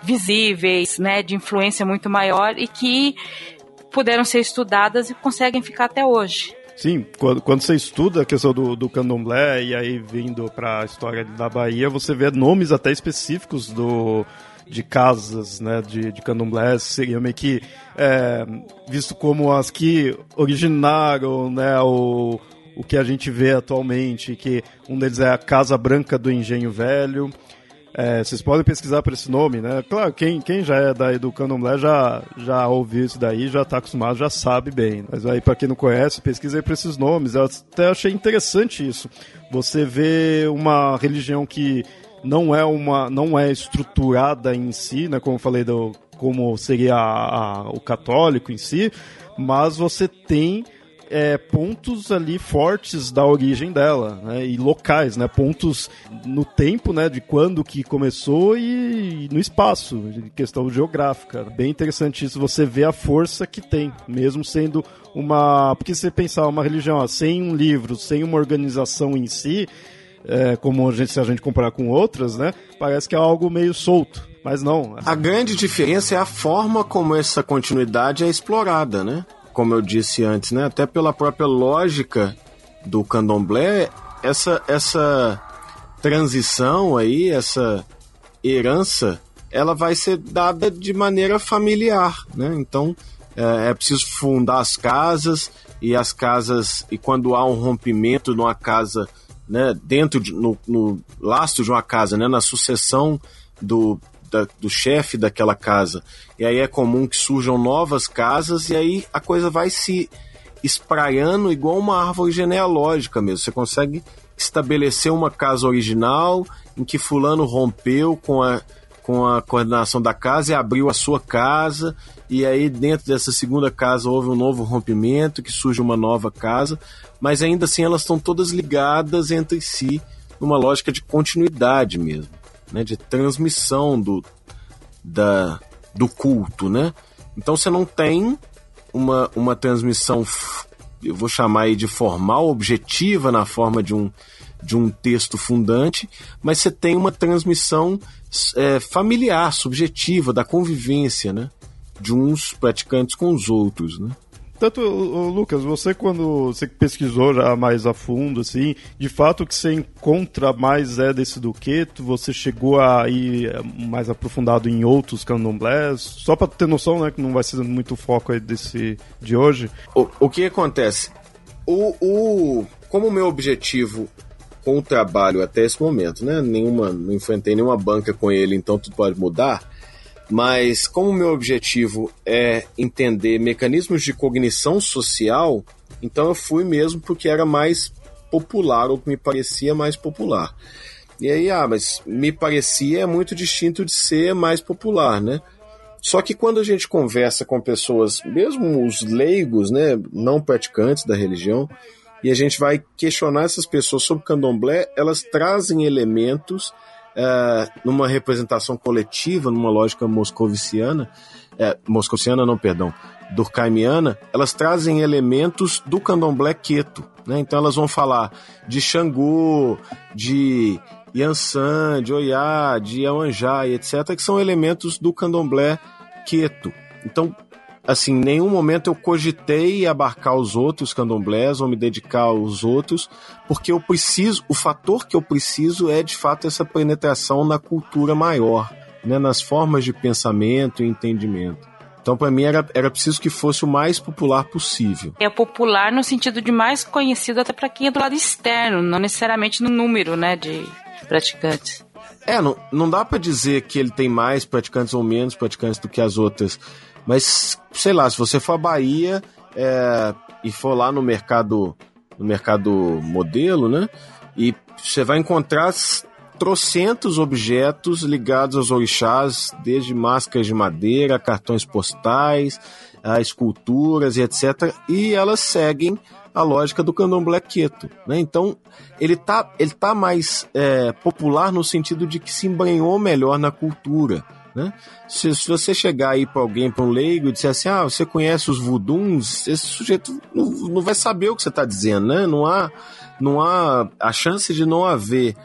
visíveis, né, de influência muito maior e que puderam ser estudadas e conseguem ficar até hoje. Sim, quando, quando você estuda a questão do, do candomblé e aí vindo para a história da Bahia, você vê nomes até específicos do, de casas né, de, de candomblé seriam meio que é, visto como as que originaram né, o, o que a gente vê atualmente, que um deles é a Casa Branca do Engenho Velho. É, vocês podem pesquisar por esse nome, né? Claro, quem, quem já é daí do candomblé já, já ouviu isso daí, já está acostumado, já sabe bem. Mas aí, para quem não conhece, pesquisa aí por esses nomes. Eu até achei interessante isso. Você vê uma religião que não é uma não é estruturada em si, né, como eu falei do como seria a, a, o católico em si, mas você tem é, pontos ali fortes da origem dela, né, e locais, né, pontos no tempo, né, de quando que começou e, no espaço, questão geográfica. Bem interessante isso, você vê a força que tem, mesmo sendo uma, porque você pensar uma religião ó, sem um livro, sem uma organização em si, é, como a gente, se a gente comparar com outras, né? Parece que é algo meio solto. Mas não. A grande diferença é a forma como essa continuidade é explorada, né? Como eu disse antes, né? Até pela própria lógica do candomblé, essa, essa transição aí, essa herança, ela vai ser dada de maneira familiar, né? Então, é, é preciso fundar as casas e as casas, e quando há um rompimento numa casa né, dentro de, no, no lastro de uma casa, né, na sucessão do, da, do chefe daquela casa. E aí é comum que surjam novas casas e aí a coisa vai se espraiando igual uma árvore genealógica mesmo. Você consegue estabelecer uma casa original em que fulano rompeu com a, com a coordenação da casa e abriu a sua casa, e aí dentro dessa segunda casa houve um novo rompimento, que surge uma nova casa, mas ainda assim elas estão todas ligadas entre si numa lógica de continuidade mesmo, né, de transmissão do, da, do culto, né? Então você não tem uma, uma transmissão, eu vou chamar aí de formal, objetiva, na forma de um, de um texto fundante, mas você tem uma transmissão é, familiar, subjetiva, da convivência, né? De uns praticantes com os outros, né? Tanto, Lucas, você quando você pesquisou já mais a fundo, assim, de fato o que você encontra mais é desse duqueto, você chegou a ir é, mais aprofundado em outros candomblés, só para ter noção, né, que não vai ser muito foco aí desse de hoje. O, o que acontece? O, o, como o meu objetivo com o trabalho até esse momento, né, nenhuma, não enfrentei nenhuma banca com ele, então tudo pode mudar, mas como o meu objetivo é entender mecanismos de cognição social, então eu fui mesmo porque era mais popular, ou que me parecia mais popular. E aí, ah, mas me parecia muito distinto de ser mais popular, né? Só que quando a gente conversa com pessoas, mesmo os leigos, né, não praticantes da religião, e a gente vai questionar essas pessoas sobre candomblé, elas trazem elementos é, numa representação coletiva, numa lógica moscoviciana, é, moscoviciana não, perdão, durkheimiana, elas trazem elementos do candomblé queto. Né? Então elas vão falar de Xangô, de Yansan, de Oiá, de Yamanjá e etc., que são elementos do candomblé queto. Então, assim, em nenhum momento eu cogitei abarcar os outros candomblés ou me dedicar aos outros, porque eu preciso, o fator que eu preciso é de fato essa penetração na cultura maior, né, nas formas de pensamento e entendimento. Então, para mim, era, era preciso que fosse o mais popular possível. É popular no sentido de mais conhecido até para quem é do lado externo, não necessariamente no número né, de praticantes. É, não, não dá para dizer que ele tem mais praticantes ou menos praticantes do que as outras mas, sei lá, se você for à Bahia é, e for lá no mercado, no mercado modelo, né? E você vai encontrar trocentos objetos ligados aos orixás, desde máscaras de madeira, cartões postais, a esculturas e etc. E elas seguem a lógica do candomblé queto. Né? Então, ele tá, ele tá mais é, popular no sentido de que se embranhou melhor na cultura. Né? Se, se você chegar aí para alguém, para um leigo, e disser assim: ah, você conhece os vuduns, esse sujeito não, não vai saber o que você está dizendo, né? Não há, não há a chance de não haver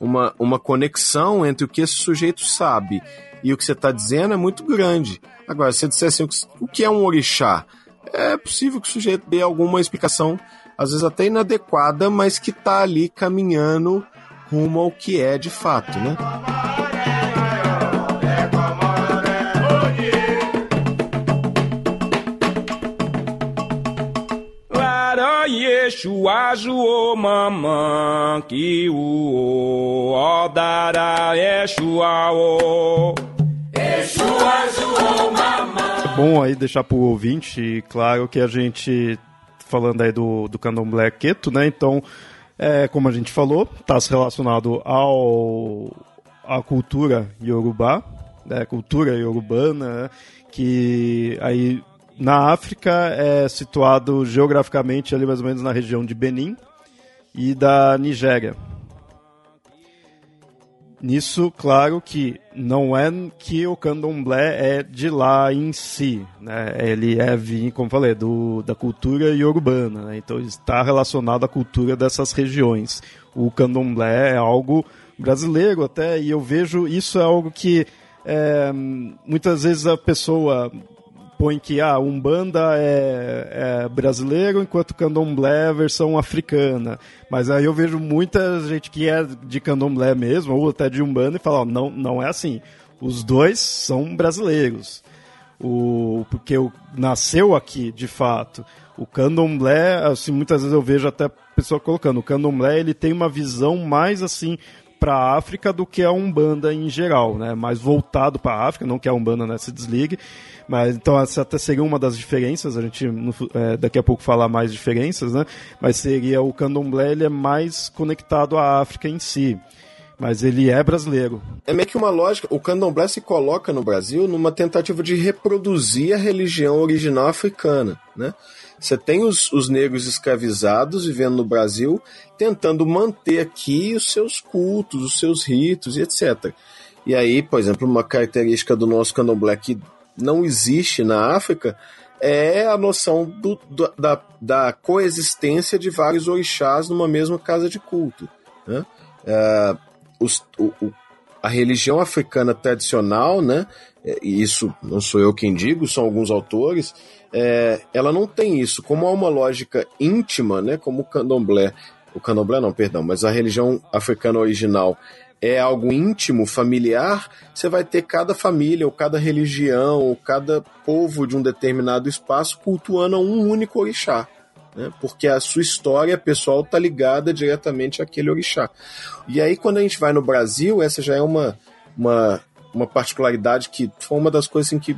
uma, uma conexão entre o que esse sujeito sabe e o que você está dizendo é muito grande. Agora, se você disser assim, o que é um orixá? É possível que o sujeito dê alguma explicação, às vezes até inadequada, mas que está ali caminhando rumo ao que é de fato, né? Yeshua o mamã que o odara Yeshua o Yeshua o mamã. É bom aí deixar pro ouvinte claro que a gente falando aí do, do candomblé queto, né? Então, é, como a gente falou, está relacionado ao à cultura iorubá, né? cultura iorubana, né? que aí na África é situado geograficamente ali mais ou menos na região de Benin e da Nigéria. Nisso, claro que não é que o candomblé é de lá em si, né? Ele é, como falei, do, da cultura iorubana, né? então está relacionado à cultura dessas regiões. O candomblé é algo brasileiro até, e eu vejo isso é algo que é, muitas vezes a pessoa põe que ah, Umbanda é, é brasileiro, enquanto Candomblé é versão africana. Mas aí eu vejo muita gente que é de Candomblé mesmo, ou até de Umbanda, e fala, oh, não, não é assim. Os dois são brasileiros. O, porque o, nasceu aqui, de fato. O candomblé, assim, muitas vezes eu vejo até a pessoa colocando, o candomblé ele tem uma visão mais assim para a África do que a Umbanda em geral, né? Mais voltado para a África, não que a Umbanda né, se desligue, mas então essa até seria uma das diferenças, a gente é, daqui a pouco falar mais diferenças, né? Mas seria o candomblé, ele é mais conectado à África em si. Mas ele é brasileiro. É meio que uma lógica. O candomblé se coloca no Brasil numa tentativa de reproduzir a religião original africana, né? Você tem os, os negros escravizados vivendo no Brasil, tentando manter aqui os seus cultos, os seus ritos e etc. E aí, por exemplo, uma característica do nosso candomblé que não existe na África é a noção do, do, da, da coexistência de vários orixás numa mesma casa de culto. Né? É, os, o, o, a religião africana tradicional, né, e isso não sou eu quem digo, são alguns autores, é, ela não tem isso. Como há uma lógica íntima, né, como o candomblé, o candomblé não, perdão, mas a religião africana original é algo íntimo, familiar, você vai ter cada família, ou cada religião, ou cada povo de um determinado espaço cultuando um único orixá. Né? Porque a sua história pessoal está ligada diretamente àquele orixá. E aí, quando a gente vai no Brasil, essa já é uma, uma, uma particularidade que foi uma das coisas em que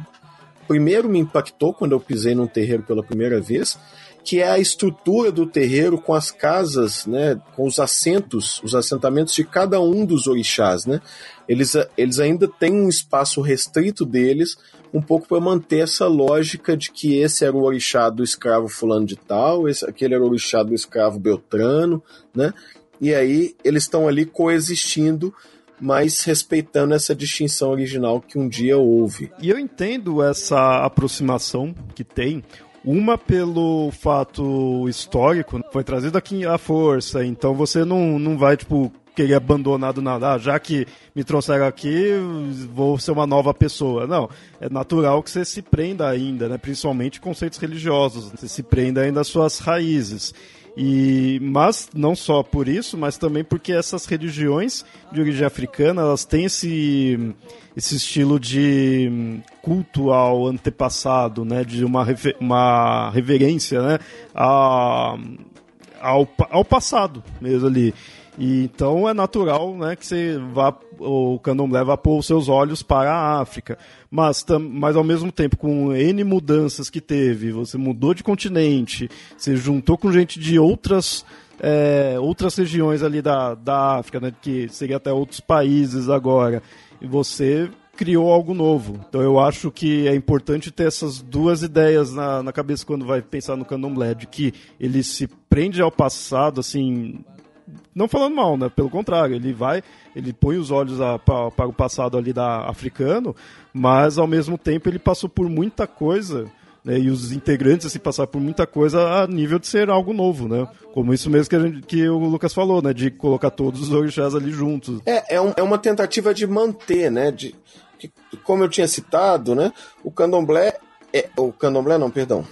primeiro me impactou quando eu pisei num terreiro pela primeira vez, que é a estrutura do terreiro com as casas, né, com os assentos, os assentamentos de cada um dos orixás, né? Eles, eles ainda têm um espaço restrito deles, um pouco para manter essa lógica de que esse era o orixá do escravo fulano de tal, esse, aquele era o orixá do escravo beltrano, né? E aí eles estão ali coexistindo mas respeitando essa distinção original que um dia houve. E eu entendo essa aproximação que tem. Uma pelo fato histórico, foi trazido aqui à força, então você não, não vai, tipo, querer abandonar do nada, ah, já que me trouxeram aqui, vou ser uma nova pessoa. Não, é natural que você se prenda ainda, né? principalmente conceitos religiosos, você se prenda ainda às suas raízes. E, mas não só por isso, mas também porque essas religiões de origem africana elas têm esse, esse estilo de culto ao antepassado, né, de uma, uma reverência né, a, ao, ao passado mesmo ali. E, então é natural né, que você vá, o candomblé vá pôr os seus olhos para a África. Mas, tam, mas ao mesmo tempo, com N mudanças que teve, você mudou de continente, você juntou com gente de outras, é, outras regiões ali da, da África, né, que seria até outros países agora, e você criou algo novo. Então eu acho que é importante ter essas duas ideias na, na cabeça quando vai pensar no candomblé, de que ele se prende ao passado, assim, não falando mal, né? Pelo contrário, ele vai, ele põe os olhos para o passado ali da africano, mas ao mesmo tempo ele passou por muita coisa. Né, e os integrantes assim, passaram por muita coisa a nível de ser algo novo, né? Como isso mesmo que, gente, que o Lucas falou, né? De colocar todos os orixás ali juntos. É, é, um, é uma tentativa de manter, né? De, que, como eu tinha citado, né? O candomblé. É, o candomblé não, perdão.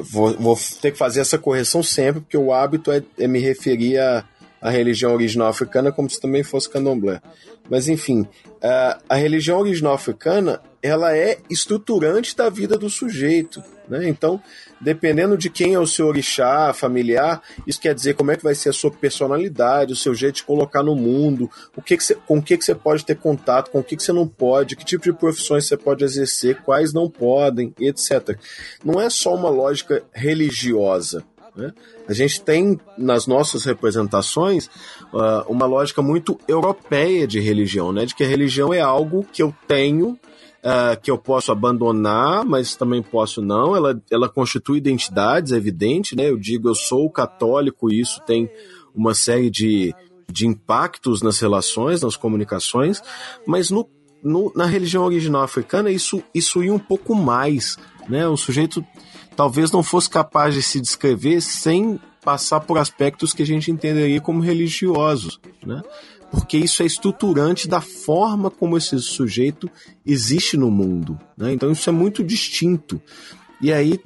Vou, vou ter que fazer essa correção sempre, porque o hábito é, é me referir a a religião original africana como se também fosse candomblé. Mas enfim, a, a religião original africana ela é estruturante da vida do sujeito. Né? Então, dependendo de quem é o seu orixá familiar, isso quer dizer como é que vai ser a sua personalidade, o seu jeito de colocar no mundo, o que, que com o que, que você pode ter contato, com o que, que você não pode, que tipo de profissões você pode exercer, quais não podem, etc. Não é só uma lógica religiosa. Né? A gente tem nas nossas representações uh, uma lógica muito europeia de religião, né? de que a religião é algo que eu tenho, uh, que eu posso abandonar, mas também posso não. Ela, ela constitui identidades, é evidente. Né? Eu digo, eu sou católico, e isso tem uma série de, de impactos nas relações, nas comunicações, mas no, no, na religião original africana isso, isso ia um pouco mais. Né? O sujeito talvez não fosse capaz de se descrever sem passar por aspectos que a gente entenderia como religiosos, né? Porque isso é estruturante da forma como esse sujeito existe no mundo, né? Então isso é muito distinto. E aí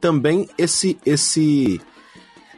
também esse esse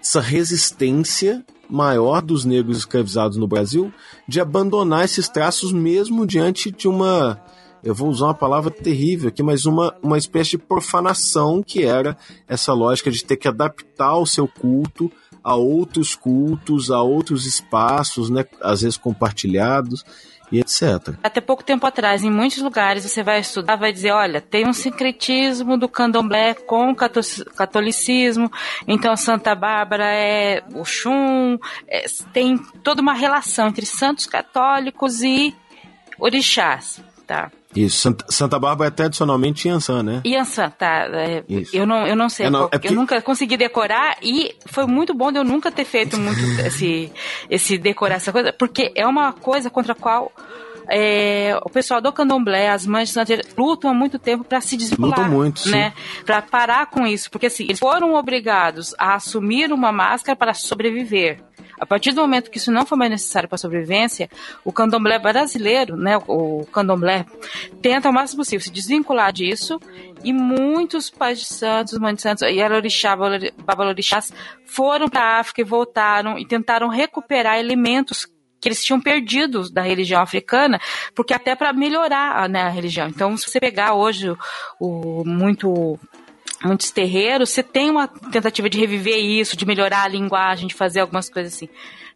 essa resistência maior dos negros escravizados no Brasil de abandonar esses traços mesmo diante de uma eu vou usar uma palavra terrível aqui, mas uma, uma espécie de profanação que era essa lógica de ter que adaptar o seu culto a outros cultos, a outros espaços, né, às vezes compartilhados e etc. Até pouco tempo atrás, em muitos lugares, você vai estudar, vai dizer, olha, tem um sincretismo do candomblé com o catolicismo, então Santa Bárbara é Oxum, é, tem toda uma relação entre santos católicos e orixás, tá? Isso, Santa, Bárbara é tradicionalmente Yansan, né? Yansan, tá. É, eu, não, eu não sei, é, não, é porque... eu nunca consegui decorar e foi muito bom de eu nunca ter feito muito esse, esse decorar essa coisa, porque é uma coisa contra a qual é, o pessoal do candomblé, as mães lutam há muito tempo para se desvincular. Lutam muito, né? Para parar com isso, porque assim, eles foram obrigados a assumir uma máscara para sobreviver. A partir do momento que isso não for mais necessário para a sobrevivência, o candomblé brasileiro, né, o candomblé, tenta o máximo possível se desvincular disso e muitos pais de santos, mães de santos e Arorixá, Babalorixás foram para a África e voltaram e tentaram recuperar elementos que eles tinham perdido da religião africana, porque até para melhorar né, a religião. Então, se você pegar hoje o, o muito muitos terreiros, você tem uma tentativa de reviver isso, de melhorar a linguagem, de fazer algumas coisas assim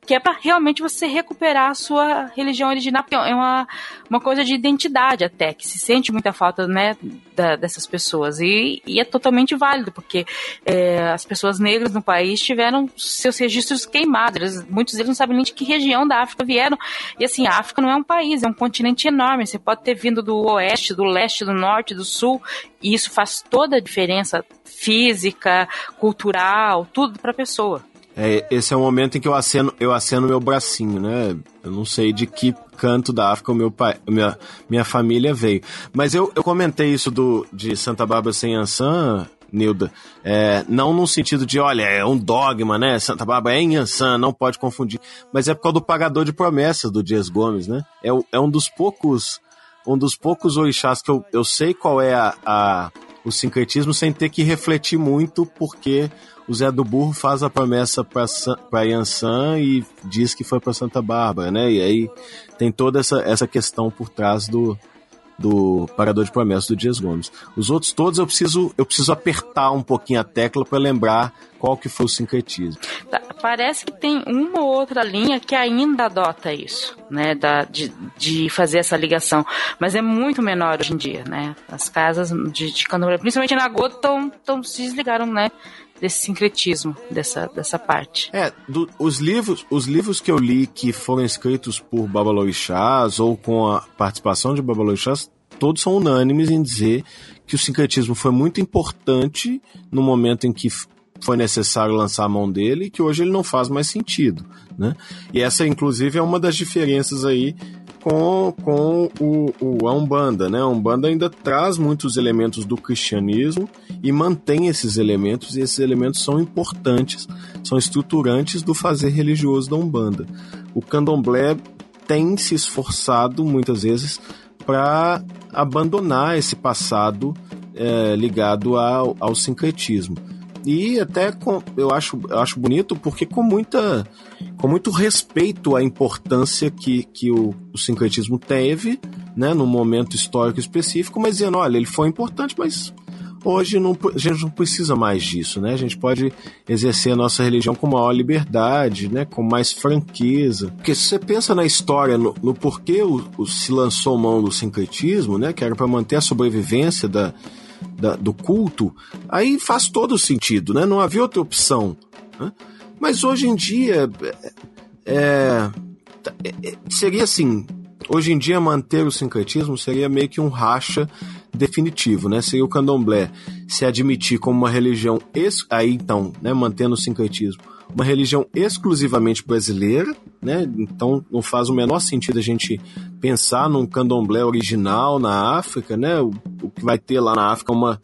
que é para realmente você recuperar a sua religião original, porque é uma, uma coisa de identidade até, que se sente muita falta né, da, dessas pessoas. E, e, é totalmente válido, porque é, as pessoas negras no país tiveram seus registros queimados. Eles, muitos deles não sabem nem de que região da África vieram. E assim, a África não é um país, é um continente enorme. Você pode ter vindo do oeste, do leste, do norte, do sul, e isso faz toda a diferença física, cultural, tudo para a pessoa. É, esse é o momento em que eu aceno, eu aceno meu bracinho, né? Eu não sei de que canto da África o meu pai, minha, minha família veio. Mas eu, eu comentei isso do, de Santa Bárbara sem Ansan, Nilda, é, não no sentido de, olha, é um dogma, né? Santa Bárbara é em Ansan, não pode confundir. Mas é por causa do pagador de promessas do Dias Gomes, né? É, é um dos poucos um dos poucos orixás que eu, eu sei qual é a, a o sincretismo sem ter que refletir muito, porque o Zé do Burro faz a promessa para Yansan e diz que foi para Santa Bárbara, né? E aí tem toda essa, essa questão por trás do, do parador de promessas do Dias Gomes. Os outros todos eu preciso eu preciso apertar um pouquinho a tecla para lembrar qual que foi o sincretismo. Tá, parece que tem uma ou outra linha que ainda adota isso, né, da, de, de fazer essa ligação, mas é muito menor hoje em dia, né? As casas de, de candomblé, principalmente na Gota, tão, tão, se desligaram, né? Desse sincretismo dessa, dessa parte. É, do, os livros os livros que eu li que foram escritos por Babalorixás ou com a participação de Babalorixás, todos são unânimes em dizer que o sincretismo foi muito importante no momento em que foi necessário lançar a mão dele e que hoje ele não faz mais sentido, né? E essa, inclusive, é uma das diferenças aí com, com o, o, a Umbanda, né? A Umbanda ainda traz muitos elementos do cristianismo e mantém esses elementos, e esses elementos são importantes, são estruturantes do fazer religioso da Umbanda. O candomblé tem se esforçado, muitas vezes, para abandonar esse passado é, ligado ao, ao sincretismo. E até com, eu acho, eu acho bonito porque com muita com muito respeito à importância que, que o, o sincretismo teve, né, num momento histórico específico, mas dizendo, olha, ele foi importante, mas hoje não, a gente não precisa mais disso, né? A gente pode exercer a nossa religião com maior liberdade, né? Com mais franqueza. Porque se você pensa na história, no, no porquê o, o, se lançou mão do sincretismo, né? Que era para manter a sobrevivência da, da, do culto, aí faz todo sentido, né? Não havia outra opção. Né? Mas hoje em dia é, é, é, seria assim. Hoje em dia manter o sincretismo seria meio que um racha definitivo, né? Seria o candomblé se admitir como uma religião aí então, né, mantendo o sincretismo, uma religião exclusivamente brasileira, né? Então não faz o menor sentido a gente pensar num candomblé original na África, né? O, o que vai ter lá na África é uma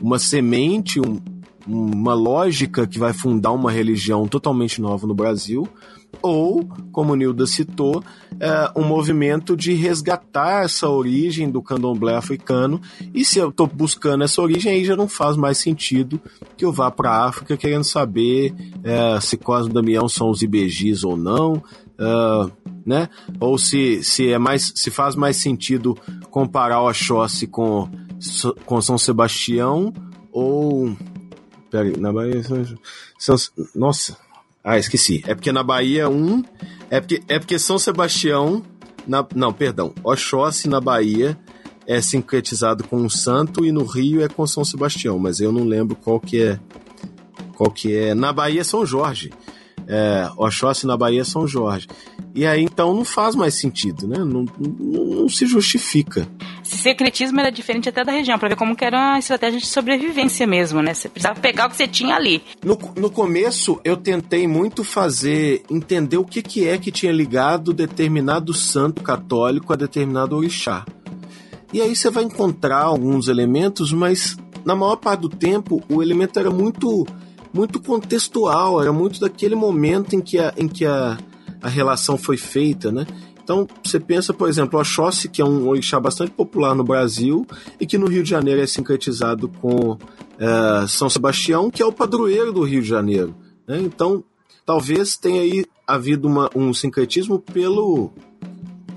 uma semente, um, uma lógica que vai fundar uma religião totalmente nova no Brasil, ou, como Nilda citou, é, um movimento de resgatar essa origem do candomblé africano. E se eu estou buscando essa origem, aí já não faz mais sentido que eu vá para a África querendo saber é, se Cosmo e Damião são os ibejis ou não. Uh, né? Ou se, se é mais se faz mais sentido comparar o Oxóssi com, com São Sebastião ou Peraí, na Bahia. São, nossa, Ah, esqueci. É porque na Bahia um. É porque, é porque São Sebastião. Na, não, perdão. Oxóssi na Bahia é sincretizado com um santo e no Rio é com São Sebastião, mas eu não lembro qual que é. Qual que é. Na Bahia é São Jorge. É, Oxóssi na Bahia é São Jorge. E aí então não faz mais sentido, né? Não, não, não se justifica. Secretismo era diferente até da região, para ver como que era uma estratégia de sobrevivência mesmo, né? Você precisava pegar o que você tinha ali. No, no começo, eu tentei muito fazer, entender o que, que é que tinha ligado determinado santo católico a determinado orixá. E aí você vai encontrar alguns elementos, mas na maior parte do tempo o elemento era muito muito contextual, era muito daquele momento em que a, em que a, a relação foi feita, né? Então, você pensa, por exemplo, o Oxóssi, que é um orixá bastante popular no Brasil e que no Rio de Janeiro é sincretizado com é, São Sebastião, que é o padroeiro do Rio de Janeiro. Né? Então, talvez tenha aí havido uma, um sincretismo pelo,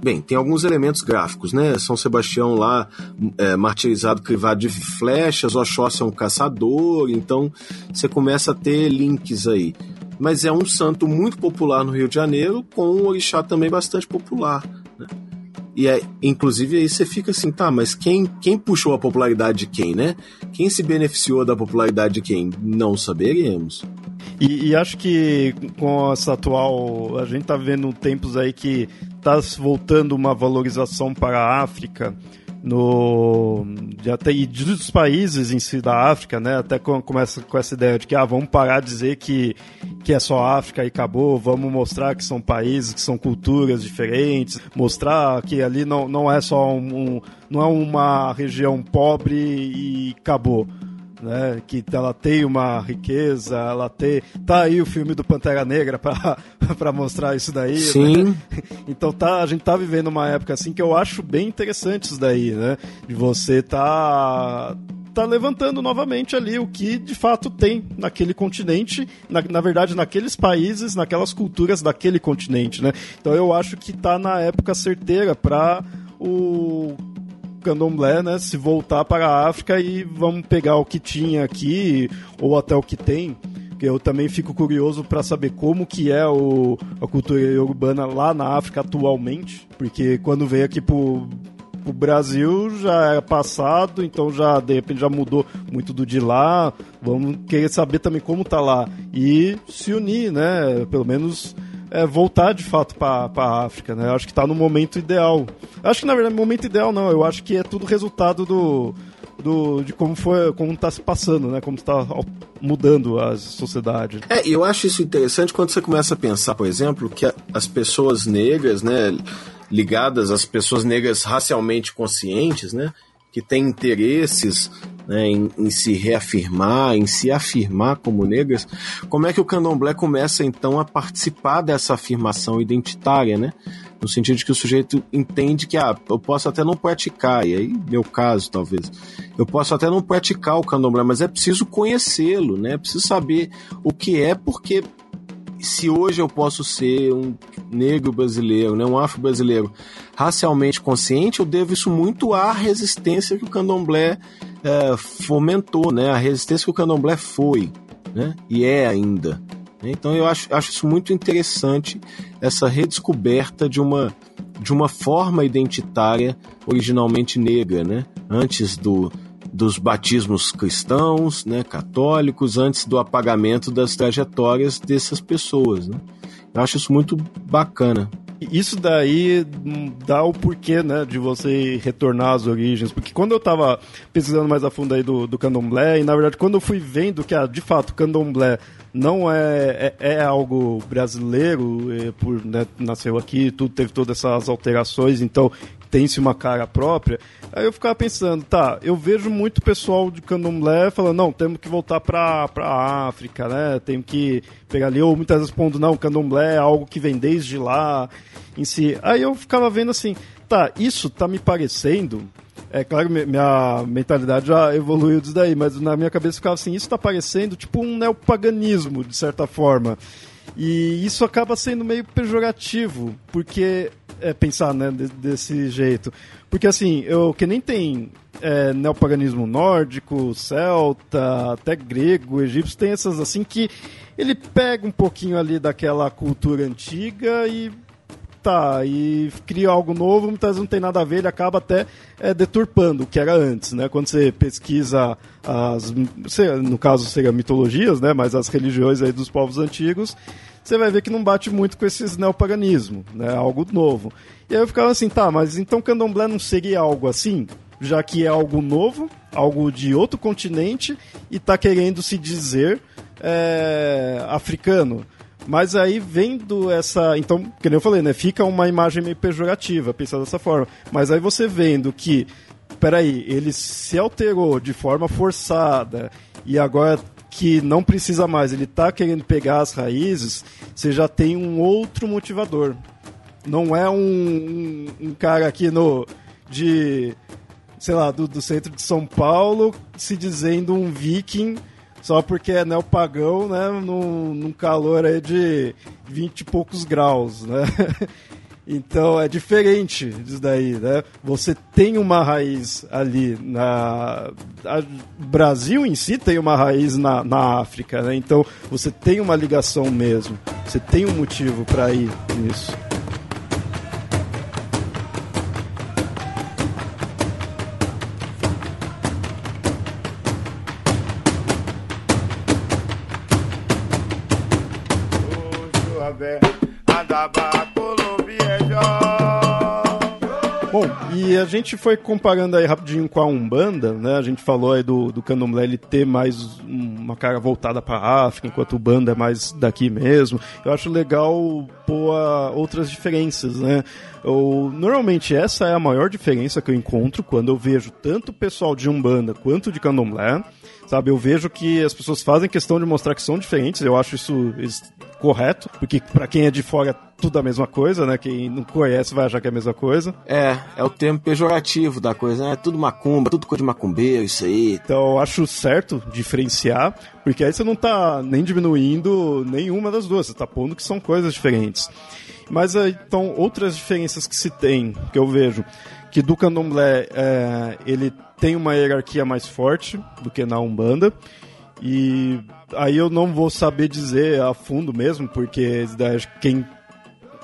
Bem, tem alguns elementos gráficos, né? São Sebastião lá é, martirizado, crivado de flechas, Oxóssi é um caçador, então você começa a ter links aí. Mas é um santo muito popular no Rio de Janeiro, com um orixá também bastante popular. Né? E é, inclusive aí você fica assim, tá, mas quem, quem puxou a popularidade de quem, né? Quem se beneficiou da popularidade de quem? Não saberemos. E, e, acho que com essa atual. A gente tá vendo tempos aí que tá voltando uma valorização para a África no até e dos países em si da África, né? Até começa com essa ideia de que ah, vamos parar de dizer que que é só África e acabou, vamos mostrar que são países, que são culturas diferentes, mostrar que ali não, não é só um, um não é uma região pobre e acabou né? Que ela tem uma riqueza, ela tem. Tá aí o filme do Pantera Negra para mostrar isso daí. Né? Sim. Né? Então tá, a gente tá vivendo uma época assim que eu acho bem interessante isso daí, né? De você tá tá levantando novamente ali o que de fato tem naquele continente, na, na verdade naqueles países, naquelas culturas daquele continente, né? Então eu acho que tá na época certeira para o candomblé, né, se voltar para a África e vamos pegar o que tinha aqui ou até o que tem. Eu também fico curioso para saber como que é o, a cultura urbana lá na África atualmente, porque quando veio aqui pro o Brasil já é passado, então já de repente já mudou muito do de lá. Vamos querer saber também como tá lá e se unir, né? Pelo menos é, voltar de fato para a África, né? Eu acho que está no momento ideal. Eu acho que na verdade momento ideal não, eu acho que é tudo resultado do, do de como foi, como está se passando, né? Como está mudando a sociedade. É, eu acho isso interessante quando você começa a pensar, por exemplo, que as pessoas negras, né, ligadas às pessoas negras racialmente conscientes, né, que têm interesses né, em, em, se reafirmar, em se afirmar como negras, como é que o candomblé começa então a participar dessa afirmação identitária, né? No sentido de que o sujeito entende que, ah, eu posso até não praticar, e aí, meu caso, talvez, eu posso até não praticar o candomblé, mas é preciso conhecê-lo, né? É preciso saber o que é, porque se hoje eu posso ser um negro brasileiro, né, um afro-brasileiro racialmente consciente, eu devo isso muito à resistência que o candomblé é, fomentou, né? A resistência que o candomblé foi, né? E é ainda. Então eu acho, acho isso muito interessante, essa redescoberta de uma, de uma forma identitária originalmente negra, né? Antes do, dos batismos cristãos, né, católicos, antes do apagamento das trajetórias dessas pessoas. Né? Eu acho isso muito bacana isso daí dá o porquê, né, de você retornar às origens. Porque quando eu tava pesquisando mais a fundo aí do, do candomblé, e na verdade quando eu fui vendo que, ah, de fato, candomblé não é, é, é algo brasileiro, é, por, né, nasceu aqui, tudo teve todas essas alterações, então tem-se uma cara própria. Aí eu ficava pensando, tá, eu vejo muito pessoal de candomblé falando, não, temos que voltar pra, pra África, né? Temos que pegar ali, ou muitas vezes pondo, não, candomblé é algo que vem desde lá em si. Aí eu ficava vendo assim, tá, isso tá me parecendo. É claro, minha mentalidade já evoluiu disso daí, mas na minha cabeça ficava assim, isso tá parecendo tipo um neopaganismo, de certa forma. E isso acaba sendo meio pejorativo, porque é, pensar né, desse jeito. Porque assim, eu que nem tem é, neopaganismo nórdico, celta, até grego, egípcio, tem essas assim que ele pega um pouquinho ali daquela cultura antiga e tá, e cria algo novo, muitas vezes não tem nada a ver, ele acaba até é, deturpando o que era antes, né? Quando você pesquisa as, no caso seria mitologias, né? Mas as religiões aí dos povos antigos, você vai ver que não bate muito com esses neopaganismo, né? Algo novo. E aí eu ficava assim, tá, mas então candomblé não seria algo assim? Já que é algo novo, algo de outro continente e tá querendo se dizer é, africano. Mas aí vendo essa. Então, que nem eu falei, né? Fica uma imagem meio pejorativa, pensar dessa forma. Mas aí você vendo que, peraí, ele se alterou de forma forçada e agora que não precisa mais, ele está querendo pegar as raízes, você já tem um outro motivador. Não é um, um, um cara aqui no. de. sei lá, do, do centro de São Paulo se dizendo um viking só porque é neopagão, né, num, num calor aí de 20 e poucos graus, né? Então é diferente disso daí, né? Você tem uma raiz ali na. O Brasil em si tem uma raiz na, na África, né? Então você tem uma ligação mesmo. Você tem um motivo para ir nisso. Bom, e a gente foi comparando aí rapidinho com a Umbanda, né? A gente falou aí do, do candomblé ele ter mais uma cara voltada para a África, enquanto o Banda é mais daqui mesmo. Eu acho legal pôr outras diferenças, né? Eu, normalmente essa é a maior diferença que eu encontro quando eu vejo tanto o pessoal de Umbanda quanto de candomblé sabe? Eu vejo que as pessoas fazem questão de mostrar que são diferentes, eu acho isso correto, porque para quem é de fora é tudo a mesma coisa, né? Quem não conhece vai achar que é a mesma coisa. É, é o termo pejorativo da coisa, né? É tudo macumba, tudo coisa de macumbeiro, isso aí. Então eu acho certo diferenciar, porque aí você não tá nem diminuindo nenhuma das duas, você tá pondo que são coisas diferentes. Mas então, outras diferenças que se tem, que eu vejo, que do candomblé é, ele tem uma hierarquia mais forte do que na Umbanda. E aí eu não vou saber dizer a fundo mesmo, porque quem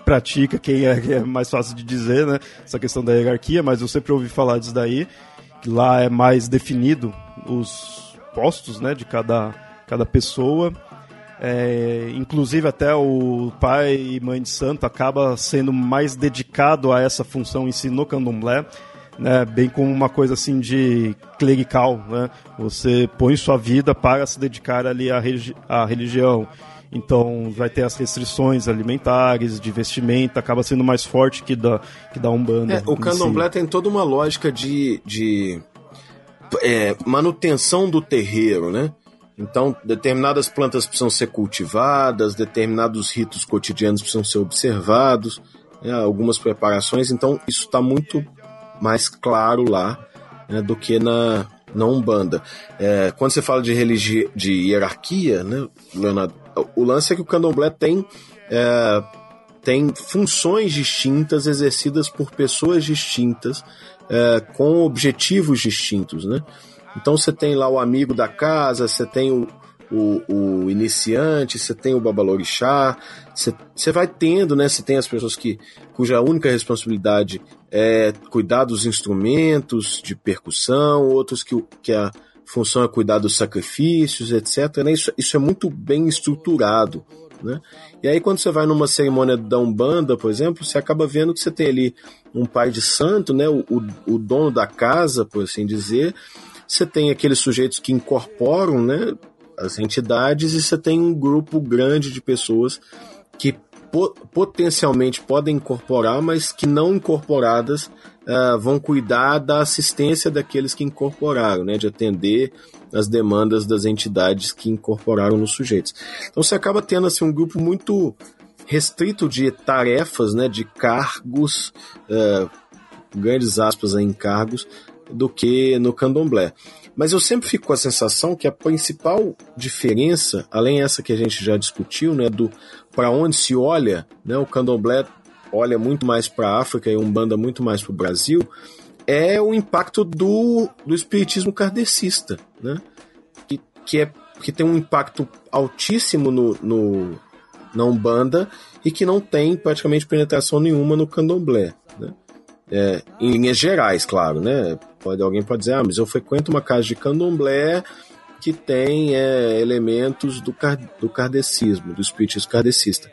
pratica, quem é, é, mais fácil de dizer, né? Essa questão da hierarquia, mas eu sempre ouvi falar disso daí, que lá é mais definido os postos, né, de cada, cada pessoa. É, inclusive até o pai e mãe de santo acaba sendo mais dedicado a essa função em si no candomblé, né, bem como uma coisa assim de clerical, né? Você põe sua vida para se dedicar ali à, à religião. Então vai ter as restrições alimentares, de vestimenta, acaba sendo mais forte que da, que da Umbanda. É, o candomblé si. tem toda uma lógica de, de é, manutenção do terreiro, né? Então, determinadas plantas precisam ser cultivadas, determinados ritos cotidianos precisam ser observados, né, algumas preparações. Então, isso está muito mais claro lá né, do que na, na Umbanda. É, quando você fala de, religi de hierarquia, né, Leonardo, o lance é que o candomblé tem, é, tem funções distintas exercidas por pessoas distintas é, com objetivos distintos. Né? Então você tem lá o amigo da casa, você tem o, o, o iniciante, você tem o babalorixá, você, vai tendo, né? Você tem as pessoas que cuja única responsabilidade é cuidar dos instrumentos de percussão, outros que, que a função é cuidar dos sacrifícios, etc. Né? Isso, isso é muito bem estruturado. Né? E aí, quando você vai numa cerimônia da Umbanda, por exemplo, você acaba vendo que você tem ali um pai de santo, né? o, o, o dono da casa, por assim dizer, você tem aqueles sujeitos que incorporam né, as entidades e você tem um grupo grande de pessoas que po potencialmente podem incorporar, mas que não incorporadas uh, vão cuidar da assistência daqueles que incorporaram, né, de atender as demandas das entidades que incorporaram nos sujeitos. Então você acaba tendo assim, um grupo muito restrito de tarefas, né, de cargos, uh, grandes aspas em cargos, do que no candomblé. Mas eu sempre fico com a sensação que a principal diferença, além essa que a gente já discutiu, né, do para onde se olha, né, o candomblé olha muito mais para a África e Umbanda muito mais para o Brasil, é o impacto do, do espiritismo kardecista, né? Que, que, é, que tem um impacto altíssimo no, no, na Umbanda e que não tem praticamente penetração nenhuma no candomblé. É, em linhas gerais, claro, né? Pode, alguém pode dizer, ah, mas eu frequento uma casa de candomblé que tem é, elementos do, do kardecismo, do espiritismo kardecista.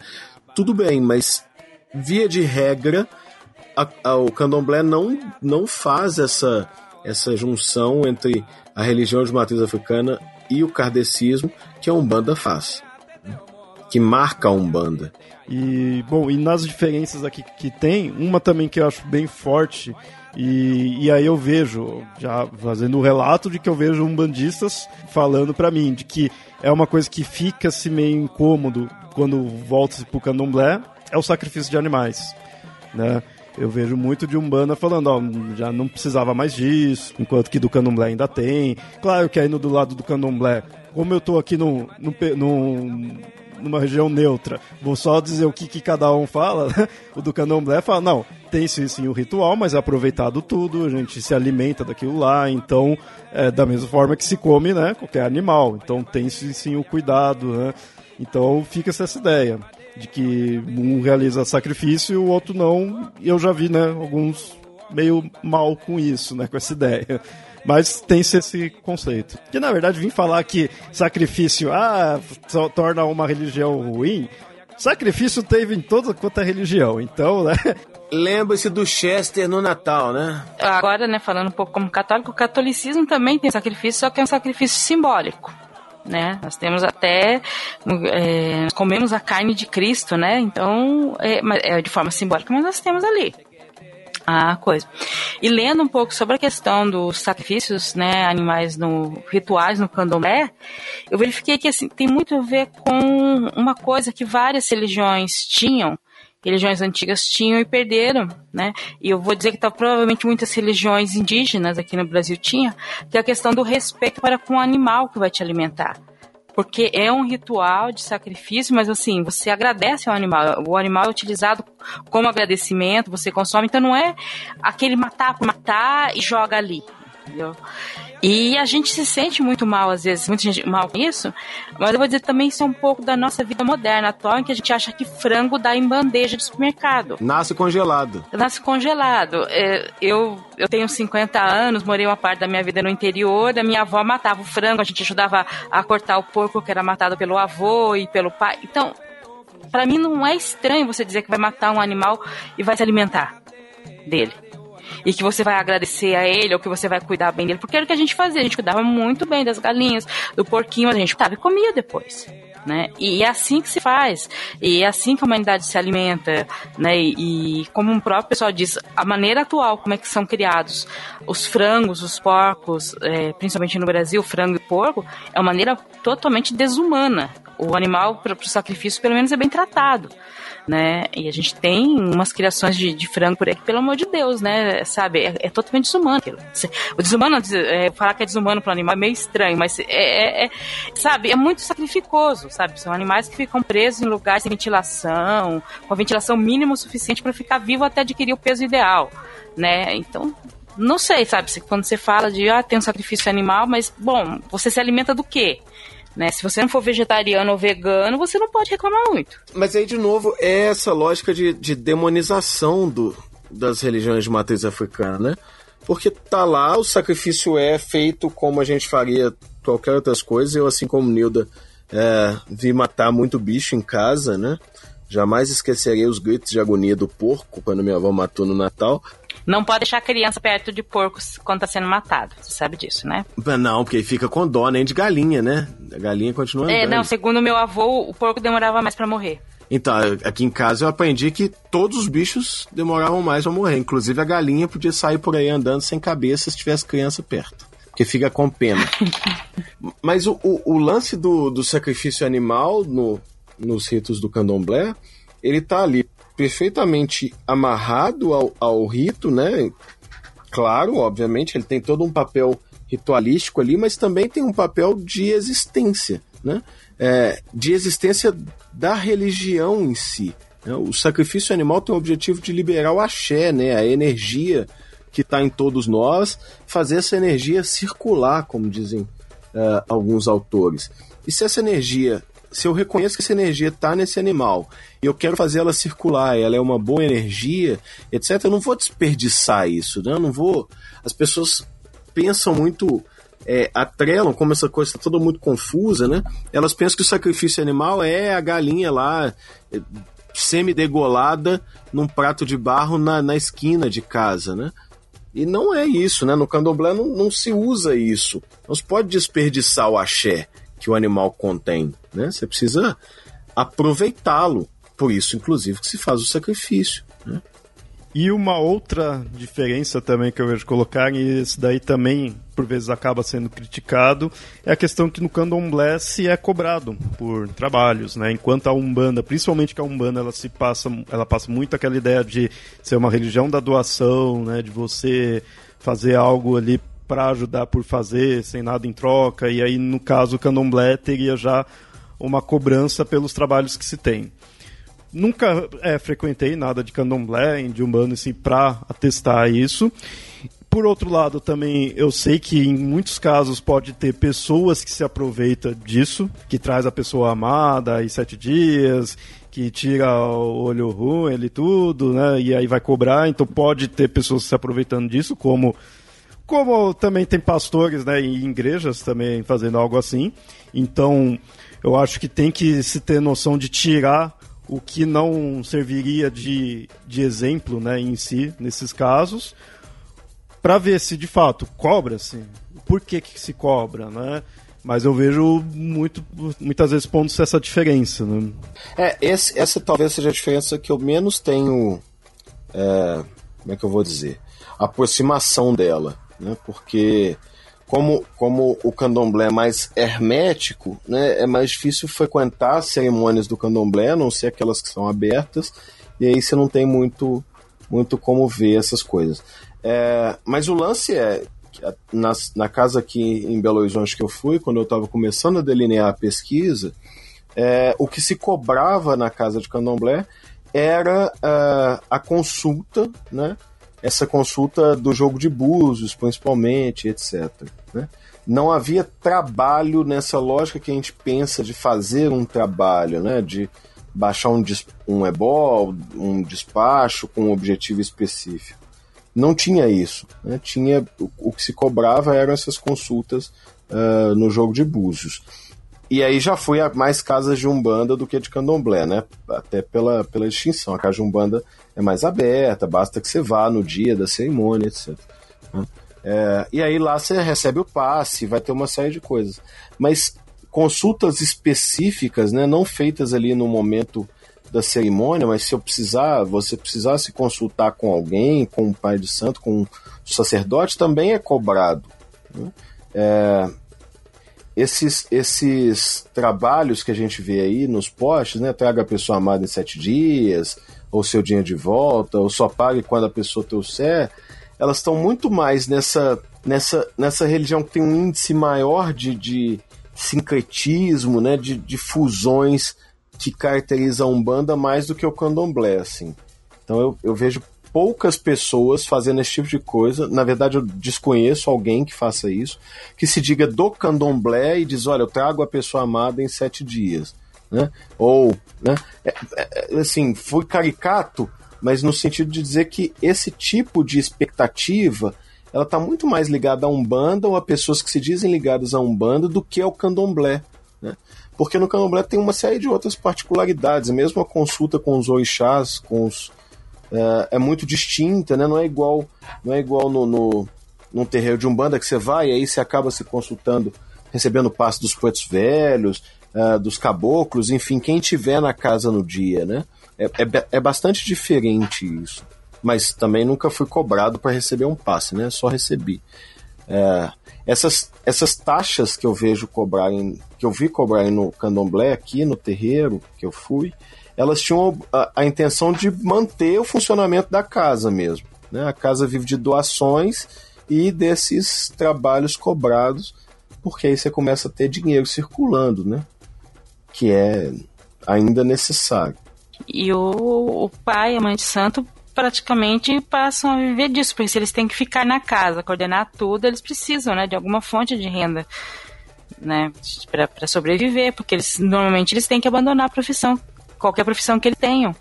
Tudo bem, mas via de regra, a, a, o candomblé não, não faz essa, essa junção entre a religião de matriz africana e o kardecismo que a Umbanda faz, né? que marca a Umbanda. E, bom, e nas diferenças aqui que tem, uma também que eu acho bem forte, e, e aí eu vejo, já fazendo o um relato de que eu vejo umbandistas falando para mim, de que é uma coisa que fica-se meio incômodo quando volta-se pro candomblé, é o sacrifício de animais, né? Eu vejo muito de Umbanda falando, ó, já não precisava mais disso, enquanto que do Candomblé ainda tem. Claro que aí no do lado do Candomblé, como eu tô aqui no, no, no numa região neutra, vou só dizer o que, que cada um fala, né? o do candomblé fala, não, tem sim, sim o ritual, mas é aproveitado tudo, a gente se alimenta daquilo lá, então, é, da mesma forma que se come, né, qualquer animal, então tem sim, sim o cuidado, né, então fica essa ideia de que um realiza sacrifício e o outro não. E eu já vi, né, alguns meio mal com isso, né, com essa ideia. Mas tem esse conceito. Que na verdade vim falar que sacrifício ah, torna uma religião ruim. Sacrifício teve em toda quanto é religião, então, né? Lembra-se do Chester no Natal, né? Agora, né, falando um pouco como católico, o catolicismo também tem sacrifício, só que é um sacrifício simbólico né? Nós temos até é, comemos a carne de Cristo, né? Então é, é de forma simbólica, mas nós temos ali a coisa. E lendo um pouco sobre a questão dos sacrifícios, né, animais no rituais no candomblé, eu verifiquei que assim tem muito a ver com uma coisa que várias religiões tinham religiões antigas tinham e perderam, né? E eu vou dizer que tá, provavelmente muitas religiões indígenas aqui no Brasil tinham, que é a questão do respeito para com o animal que vai te alimentar. Porque é um ritual de sacrifício, mas assim, você agradece ao animal. O animal é utilizado como agradecimento, você consome, então não é aquele matar por matar e joga ali. Entendeu? E a gente se sente muito mal, às vezes, muita gente mal com isso, mas eu vou dizer também isso é um pouco da nossa vida moderna atual, em que a gente acha que frango dá em bandeja de supermercado. Nasce congelado. Nasce congelado. É, eu, eu tenho 50 anos, morei uma parte da minha vida no interior, a minha avó matava o frango, a gente ajudava a cortar o porco que era matado pelo avô e pelo pai. Então, para mim não é estranho você dizer que vai matar um animal e vai se alimentar dele e que você vai agradecer a ele ou que você vai cuidar bem dele, porque era o que a gente fazia, a gente cuidava muito bem das galinhas, do porquinho, a gente tava e comia depois. Né? E é assim que se faz, e é assim que a humanidade se alimenta, né? E, e, como o próprio pessoal diz, a maneira atual como é que são criados os frangos, os porcos, é, principalmente no Brasil, frango e porco, é uma maneira totalmente desumana. O animal para o sacrifício, pelo menos, é bem tratado né? E a gente tem umas criações de, de frango por aí que, pelo amor de Deus, né? Sabe? É, é totalmente desumano aquilo. O desumano, é, falar que é desumano para o animal é meio estranho, mas é, é, é, sabe? É muito sacrificoso, sabe? São animais que ficam presos em lugares sem ventilação, com a ventilação mínima suficiente para ficar vivo até adquirir o peso ideal, né? Então, não sei, sabe? Quando você fala de, ah, tem um sacrifício animal, mas, bom, você se alimenta do quê? Né? Se você não for vegetariano ou vegano, você não pode reclamar muito. Mas aí, de novo, é essa lógica de, de demonização do, das religiões de matriz africana, né? Porque tá lá, o sacrifício é feito como a gente faria qualquer outras coisas. Eu, assim como Nilda, é, vi matar muito bicho em casa, né? Jamais esquecerei os gritos de agonia do porco quando minha avó matou no Natal. Não pode deixar a criança perto de porcos quando tá sendo matado. Você sabe disso, né? Não, porque fica com dó, nem de galinha, né? A galinha continua É, não, segundo meu avô, o porco demorava mais para morrer. Então, aqui em casa eu aprendi que todos os bichos demoravam mais a morrer. Inclusive a galinha podia sair por aí andando sem cabeça se tivesse criança perto. Porque fica com pena. Mas o, o, o lance do, do sacrifício animal no, nos ritos do candomblé, ele tá ali perfeitamente amarrado ao, ao rito, né? Claro, obviamente, ele tem todo um papel ritualístico ali, mas também tem um papel de existência, né? É, de existência da religião em si. Né? O sacrifício animal tem o objetivo de liberar o axé, né? a energia que está em todos nós, fazer essa energia circular, como dizem uh, alguns autores. E se essa energia, se eu reconheço que essa energia está nesse animal e eu quero fazer ela circular, ela é uma boa energia, etc., eu não vou desperdiçar isso, né? Eu não vou. As pessoas pensam muito é, atrelam, como essa coisa está toda muito confusa, né? Elas pensam que o sacrifício animal é a galinha lá é, semi-degolada num prato de barro na, na esquina de casa, né? E não é isso, né? No candomblé não, não se usa isso. Não se pode desperdiçar o axé que o animal contém, né? Você precisa aproveitá-lo. Por isso, inclusive, que se faz o sacrifício, né? E uma outra diferença também que eu vejo colocar, e isso daí também por vezes acaba sendo criticado, é a questão que no candomblé se é cobrado por trabalhos, né? Enquanto a Umbanda, principalmente que a Umbanda, ela se passa, ela passa muito aquela ideia de ser uma religião da doação, né? De você fazer algo ali para ajudar por fazer, sem nada em troca, e aí no caso o candomblé teria já uma cobrança pelos trabalhos que se tem. Nunca é, frequentei nada de candomblé, de umbanda, assim, para atestar isso. Por outro lado, também eu sei que em muitos casos pode ter pessoas que se aproveitam disso, que traz a pessoa amada em sete dias, que tira o olho ruim e tudo, né? E aí vai cobrar. Então pode ter pessoas se aproveitando disso, como como também tem pastores, né, em igrejas também fazendo algo assim. Então eu acho que tem que se ter noção de tirar o que não serviria de, de exemplo né, em si, nesses casos, para ver se de fato cobra-se, por que, que se cobra, né? Mas eu vejo muito, muitas vezes pontos essa diferença. Né? É, esse, essa talvez seja a diferença que eu menos tenho. É, como é que eu vou dizer? Aproximação dela. Né? Porque como, como o candomblé é mais hermético, né, é mais difícil frequentar as cerimônias do candomblé, a não ser aquelas que são abertas, e aí você não tem muito, muito como ver essas coisas. É, mas o lance é, na, na casa aqui em Belo Horizonte que eu fui, quando eu estava começando a delinear a pesquisa, é, o que se cobrava na casa de candomblé era uh, a consulta, né? Essa consulta do jogo de búzios, principalmente, etc. Né? Não havia trabalho nessa lógica que a gente pensa de fazer um trabalho, né? de baixar um, um ebol, um despacho com um objetivo específico. Não tinha isso. Né? Tinha, o, o que se cobrava eram essas consultas uh, no jogo de búzios. E aí já fui a mais casas de Umbanda do que de Candomblé, né? Até pela, pela distinção. A casa de Umbanda é mais aberta, basta que você vá no dia da cerimônia, etc. Né? É, e aí lá você recebe o passe, vai ter uma série de coisas. Mas consultas específicas, né, não feitas ali no momento da cerimônia, mas se eu precisar, você precisar se consultar com alguém, com o pai de santo, com um sacerdote, também é cobrado. Né? É, esses, esses trabalhos que a gente vê aí nos postes, né? Traga a pessoa amada em sete dias, ou seu dinheiro de volta, ou só pague quando a pessoa trouxer, elas estão muito mais nessa, nessa, nessa religião que tem um índice maior de, de sincretismo, né? De, de fusões que caracteriza a Umbanda mais do que o Candomblé, assim. Então eu, eu vejo poucas pessoas fazendo esse tipo de coisa. Na verdade, eu desconheço alguém que faça isso, que se diga do candomblé e diz: olha, eu trago a pessoa amada em sete dias. Né? Ou, né? É, é, assim, fui caricato, mas no sentido de dizer que esse tipo de expectativa ela está muito mais ligada a Umbanda ou a pessoas que se dizem ligadas a Umbanda do que ao candomblé. Né? Porque no candomblé tem uma série de outras particularidades, mesmo a consulta com os orixás, com os é, é, muito distinta, né? Não é igual, não é igual no, no, num terreiro de umbanda que você vai e aí você acaba se consultando, recebendo passe dos pretos velhos, uh, dos caboclos, enfim, quem tiver na casa no dia, né? É, é, é bastante diferente isso. Mas também nunca fui cobrado para receber um passe, né? Só recebi. É, essas, essas taxas que eu vejo cobrarem, que eu vi cobrarem no candomblé aqui no terreiro que eu fui, elas tinham a, a intenção de manter o funcionamento da casa mesmo. Né? A casa vive de doações e desses trabalhos cobrados, porque aí você começa a ter dinheiro circulando, né? Que é ainda necessário. E o, o pai e a mãe de santo praticamente passam a viver disso, porque se eles têm que ficar na casa, coordenar tudo, eles precisam, né, de alguma fonte de renda, né, para sobreviver, porque eles normalmente eles têm que abandonar a profissão, qualquer profissão que eles tenham,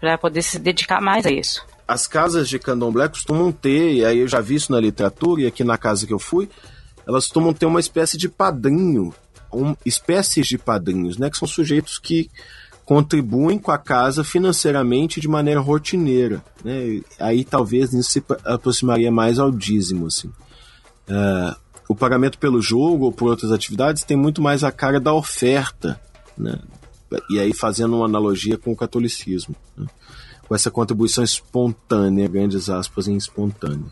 para poder se dedicar mais a isso. As casas de candomblé costumam ter, e aí eu já vi isso na literatura e aqui na casa que eu fui, elas costumam ter uma espécie de padrinho, um, espécies de padrinhos, né, que são sujeitos que contribuem com a casa financeiramente de maneira rotineira. Né? Aí talvez nisso se aproximaria mais ao dízimo. Assim. Uh, o pagamento pelo jogo ou por outras atividades tem muito mais a cara da oferta. Né? E aí fazendo uma analogia com o catolicismo. Né? Com essa contribuição espontânea, grandes aspas em espontânea.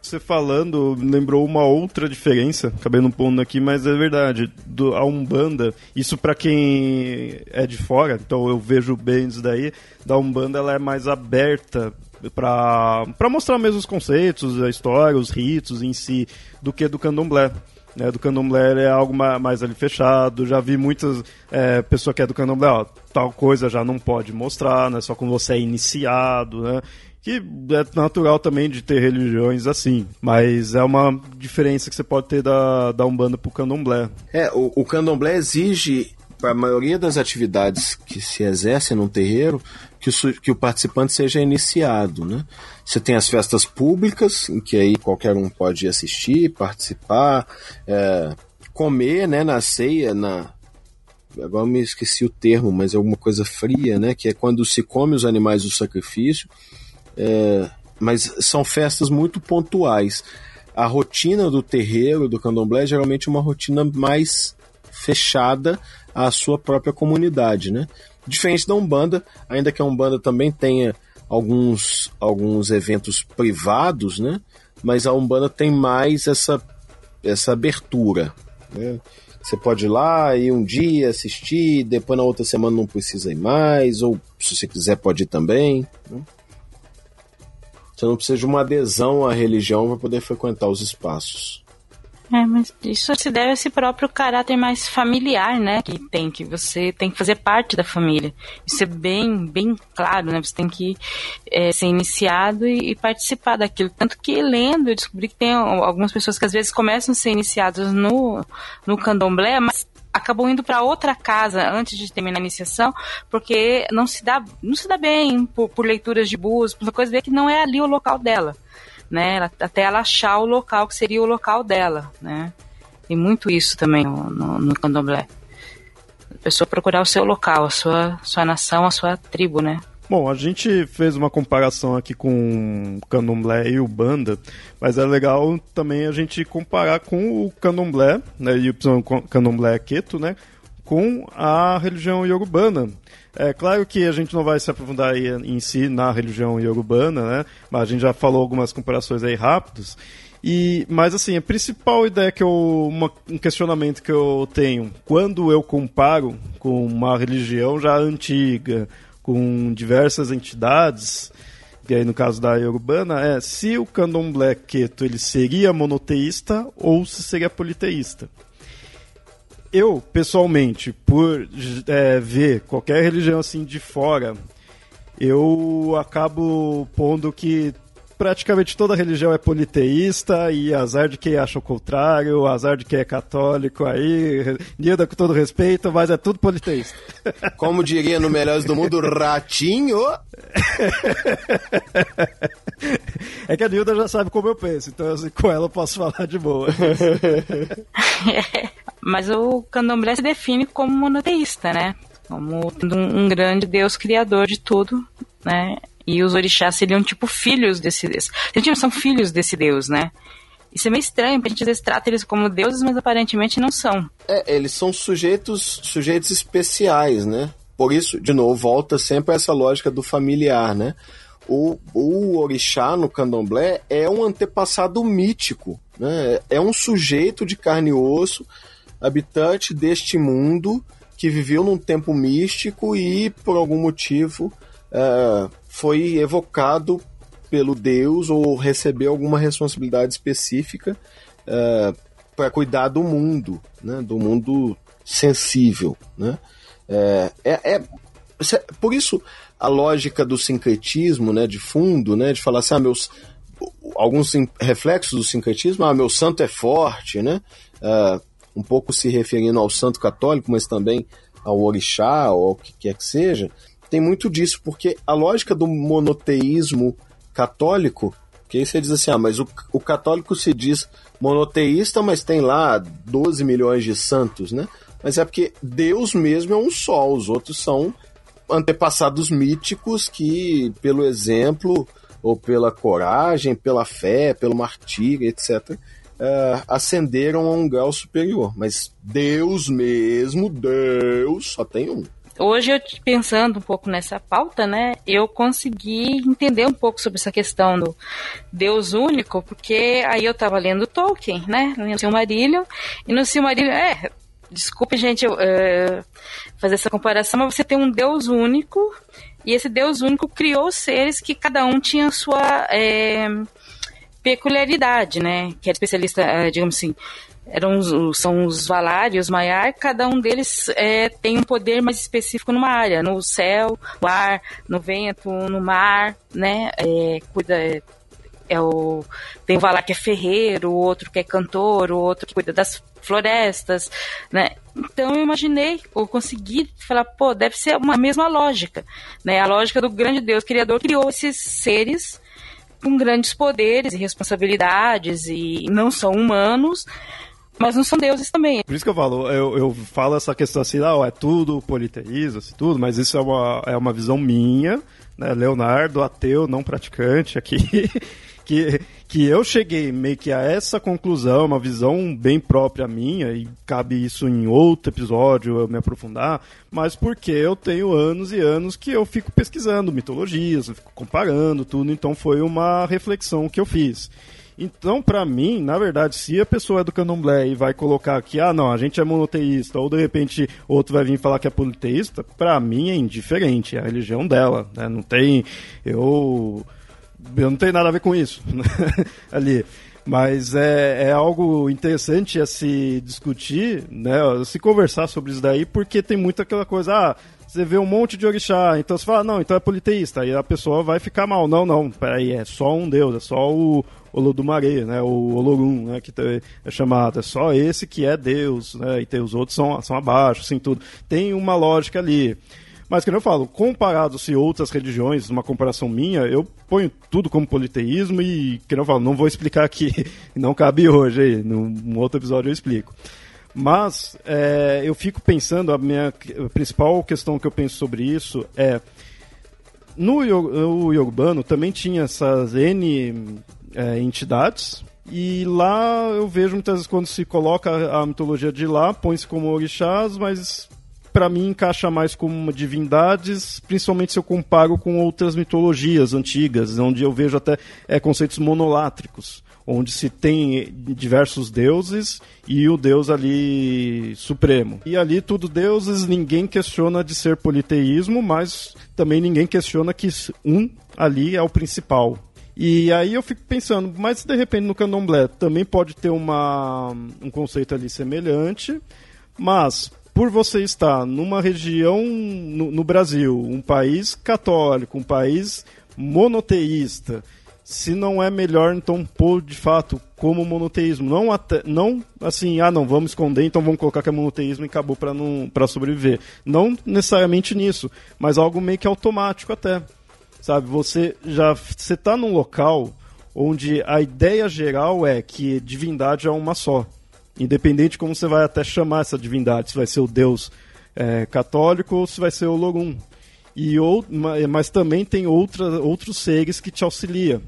Você falando, lembrou uma outra diferença, acabei não pondo aqui, mas é verdade. Do, a Umbanda, isso para quem é de fora, então eu vejo bem isso daí, da Umbanda ela é mais aberta para mostrar mesmo os conceitos, a história, os ritos em si, do que do candomblé. Né, do candomblé é algo mais ali fechado. Já vi muitas é, pessoas que é do candomblé, ó, tal coisa já não pode mostrar, né, só quando você é iniciado, né? que é natural também de ter religiões assim, mas é uma diferença que você pode ter da, da Umbanda pro Candomblé. É, o, o Candomblé exige, para a maioria das atividades que se exercem num terreiro, que o, que o participante seja iniciado, né? Você tem as festas públicas, em que aí qualquer um pode assistir, participar, é, comer, né, na ceia, na, agora me esqueci o termo, mas é alguma coisa fria, né? Que é quando se come os animais do sacrifício. É, mas são festas muito pontuais. A rotina do terreiro, do candomblé, é geralmente uma rotina mais fechada à sua própria comunidade, né? Diferente da Umbanda, ainda que a Umbanda também tenha alguns, alguns eventos privados, né? Mas a Umbanda tem mais essa, essa abertura, né? Você pode ir lá e um dia assistir, depois na outra semana não precisa ir mais, ou se você quiser pode ir também. Né? Você não precisa de uma adesão à religião para poder frequentar os espaços. É, mas isso se deve a esse próprio caráter mais familiar, né? Que tem, que você tem que fazer parte da família. Isso é bem, bem claro, né? Você tem que é, ser iniciado e, e, participar daquilo. Tanto que lendo, eu descobri que tem algumas pessoas que às vezes começam a ser iniciadas no, no candomblé, mas acabou indo para outra casa antes de terminar a iniciação, porque não se dá, não se dá bem por, por leituras de búzios, por coisa que não é ali o local dela, né? Até ela achar o local que seria o local dela, né? Tem muito isso também no, no, no candomblé. A pessoa procurar o seu local, a sua, sua nação, a sua tribo, né? Bom, a gente fez uma comparação aqui com o candomblé e o banda, mas é legal também a gente comparar com o candomblé, né, e o candomblé queto, né, com a religião iorubana. É claro que a gente não vai se aprofundar aí em si na religião iorubana, né, mas a gente já falou algumas comparações aí rápidas. E, mas assim, a principal ideia que eu. Uma, um questionamento que eu tenho quando eu comparo com uma religião já antiga, com diversas entidades, e aí no caso da urbana, é se o candomblé queto ele seria monoteísta ou se seria politeísta. Eu, pessoalmente, por é, ver qualquer religião assim de fora, eu acabo pondo que praticamente toda religião é politeísta e azar de quem acha o contrário, azar de quem é católico aí, Nilda com todo respeito, mas é tudo politeísta. Como diria no Melhores do Mundo, ratinho! É que a Nilda já sabe como eu penso, então assim, com ela eu posso falar de boa. É, mas o candomblé se define como monoteísta, né? Como um grande Deus criador de tudo, né? E os orixás seriam tipo filhos desse Deus. São filhos desse Deus, né? Isso é meio estranho, porque a gente às vezes trata eles como deuses, mas aparentemente não são. É, eles são sujeitos, sujeitos especiais, né? Por isso, de novo, volta sempre a essa lógica do familiar, né? O, o orixá no candomblé é um antepassado mítico, né? É um sujeito de carne e osso, habitante deste mundo, que viveu num tempo místico e, por algum motivo, uh, foi evocado pelo Deus ou recebeu alguma responsabilidade específica uh, para cuidar do mundo, né, do mundo sensível. Né? É, é, é, por isso a lógica do sincretismo, né, de fundo, né, de falar assim, ah, meus alguns reflexos do sincretismo, ah, meu santo é forte, né? Uh, um pouco se referindo ao santo católico, mas também ao orixá ou ao que quer que seja, tem muito disso, porque a lógica do monoteísmo católico, que aí você diz assim, ah, mas o, o católico se diz monoteísta, mas tem lá 12 milhões de santos, né? Mas é porque Deus mesmo é um só, os outros são antepassados míticos que, pelo exemplo, ou pela coragem, pela fé, pelo martírio, etc., uh, eh, ascenderam a um grau superior. Mas Deus mesmo, Deus, só tem um. Hoje, eu pensando um pouco nessa pauta, né, eu consegui entender um pouco sobre essa questão do Deus único, porque aí eu estava lendo Tolkien, né, lendo Silmarillion, e no Silmarillion, é, desculpe, gente, eu, é, fazer essa comparação, mas você tem um Deus único e esse Deus único criou seres que cada um tinha sua é, peculiaridade, né? Que era especialista, é, digamos assim, eram os, são os Valar e os Maiar, cada um deles é, tem um poder mais específico numa área, no céu, no ar, no vento, no mar, né? É, cuida, é, é o tem o Valar que é ferreiro, o outro que é cantor, o outro que cuida das florestas, né? Então eu imaginei, ou consegui falar, pô, deve ser uma mesma lógica, né? A lógica do grande Deus criador criou esses seres com grandes poderes e responsabilidades e não são humanos, mas não são deuses também. Por isso que eu falo, eu, eu falo essa questão assim, ah, é tudo politeísmo, assim, tudo, mas isso é uma, é uma visão minha, né? Leonardo, ateu, não praticante aqui, que, que eu cheguei meio que a essa conclusão, uma visão bem própria minha, e cabe isso em outro episódio eu me aprofundar, mas porque eu tenho anos e anos que eu fico pesquisando mitologias, eu fico comparando tudo, então foi uma reflexão que eu fiz. Então, para mim, na verdade, se a pessoa é do candomblé e vai colocar aqui, ah, não, a gente é monoteísta, ou de repente outro vai vir falar que é politeísta, para mim é indiferente, é a religião dela, né? Não tem. Eu eu não tenho nada a ver com isso ali. Mas é, é algo interessante a se discutir, né? Se conversar sobre isso daí, porque tem muita aquela coisa, ah, você vê um monte de orixá, então você fala, não, então é politeísta. Aí a pessoa vai ficar mal. Não, não, peraí, é só um deus, é só o Olodumare, né? O Olorum, né? Que é chamado. É só esse que é deus, né? E tem os outros são, são abaixo, assim, tudo. Tem uma lógica ali. Mas, como eu falo, comparado-se outras religiões, uma comparação minha, eu ponho tudo como politeísmo e, que eu falo, não vou explicar aqui, não cabe hoje aí, num outro episódio eu explico. Mas é, eu fico pensando, a minha a principal questão que eu penso sobre isso é no, no Yogubano também tinha essas N é, entidades, e lá eu vejo muitas vezes quando se coloca a mitologia de lá, põe-se como orixás, mas para mim encaixa mais como divindades, principalmente se eu comparo com outras mitologias antigas, onde eu vejo até é, conceitos monolátricos, onde se tem diversos deuses e o deus ali supremo. E ali tudo deuses, ninguém questiona de ser politeísmo, mas também ninguém questiona que um ali é o principal. E aí eu fico pensando, mas de repente no candomblé também pode ter uma, um conceito ali semelhante, mas por você estar numa região no, no Brasil, um país católico, um país monoteísta, se não é melhor então pôr de fato como monoteísmo, não até, não assim, ah não, vamos esconder, então vamos colocar que é monoteísmo e acabou para não para sobreviver. Não necessariamente nisso, mas algo meio que automático até. Sabe, você já você tá num local onde a ideia geral é que divindade é uma só. Independente de como você vai até chamar essa divindade, se vai ser o Deus é, católico ou se vai ser o Logum. E ou, mas também tem outra, outros seres que te auxiliam,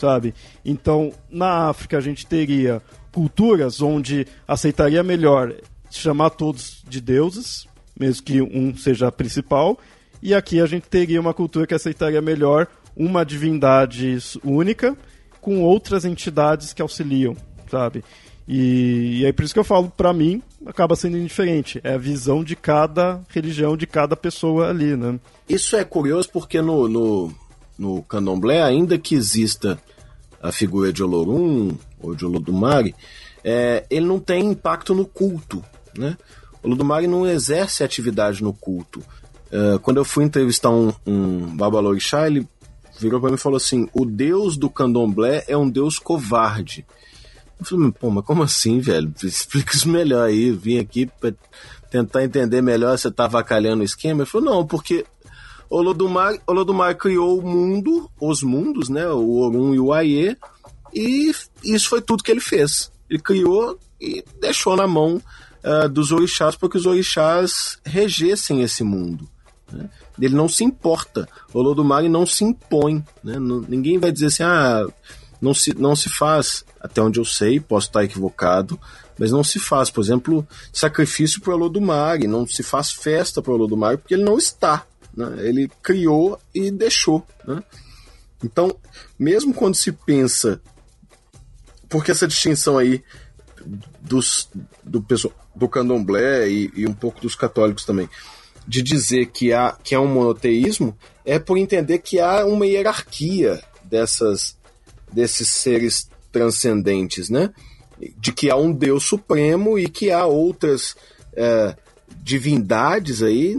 sabe? Então, na África a gente teria culturas onde aceitaria melhor chamar todos de deuses, mesmo que um seja a principal, e aqui a gente teria uma cultura que aceitaria melhor uma divindade única com outras entidades que auxiliam, sabe? E, e é por isso que eu falo, para mim, acaba sendo indiferente. É a visão de cada religião, de cada pessoa ali, né? Isso é curioso porque no, no, no candomblé, ainda que exista a figura de Olorum ou de Olodumare, é, ele não tem impacto no culto, né? Olodumare não exerce atividade no culto. uh, quando eu fui entrevistar um, um babalorixá, ele virou para mim e falou assim: o deus do candomblé é um deus covarde. Eu falei, pô, mas como assim, velho? Explica isso melhor aí. Vim aqui pra tentar entender melhor se você tá avacalhando o esquema. Ele falou, não, porque Olodumare, Olodumare criou o mundo, os mundos, né? O Orum e o Aie, e isso foi tudo que ele fez. Ele criou e deixou na mão uh, dos orixás para que os orixás regessem esse mundo. Né? Ele não se importa. Olodumare não se impõe. Né? ninguém vai dizer assim, ah, não se, não se faz, até onde eu sei, posso estar equivocado, mas não se faz, por exemplo, sacrifício para Olodumare, não se faz festa para Olodumare porque ele não está. Né? Ele criou e deixou. Né? Então, mesmo quando se pensa, porque essa distinção aí dos, do, do candomblé e, e um pouco dos católicos também, de dizer que há que é um monoteísmo, é por entender que há uma hierarquia dessas desses seres transcendentes, né? De que há um Deus supremo e que há outras é, divindades aí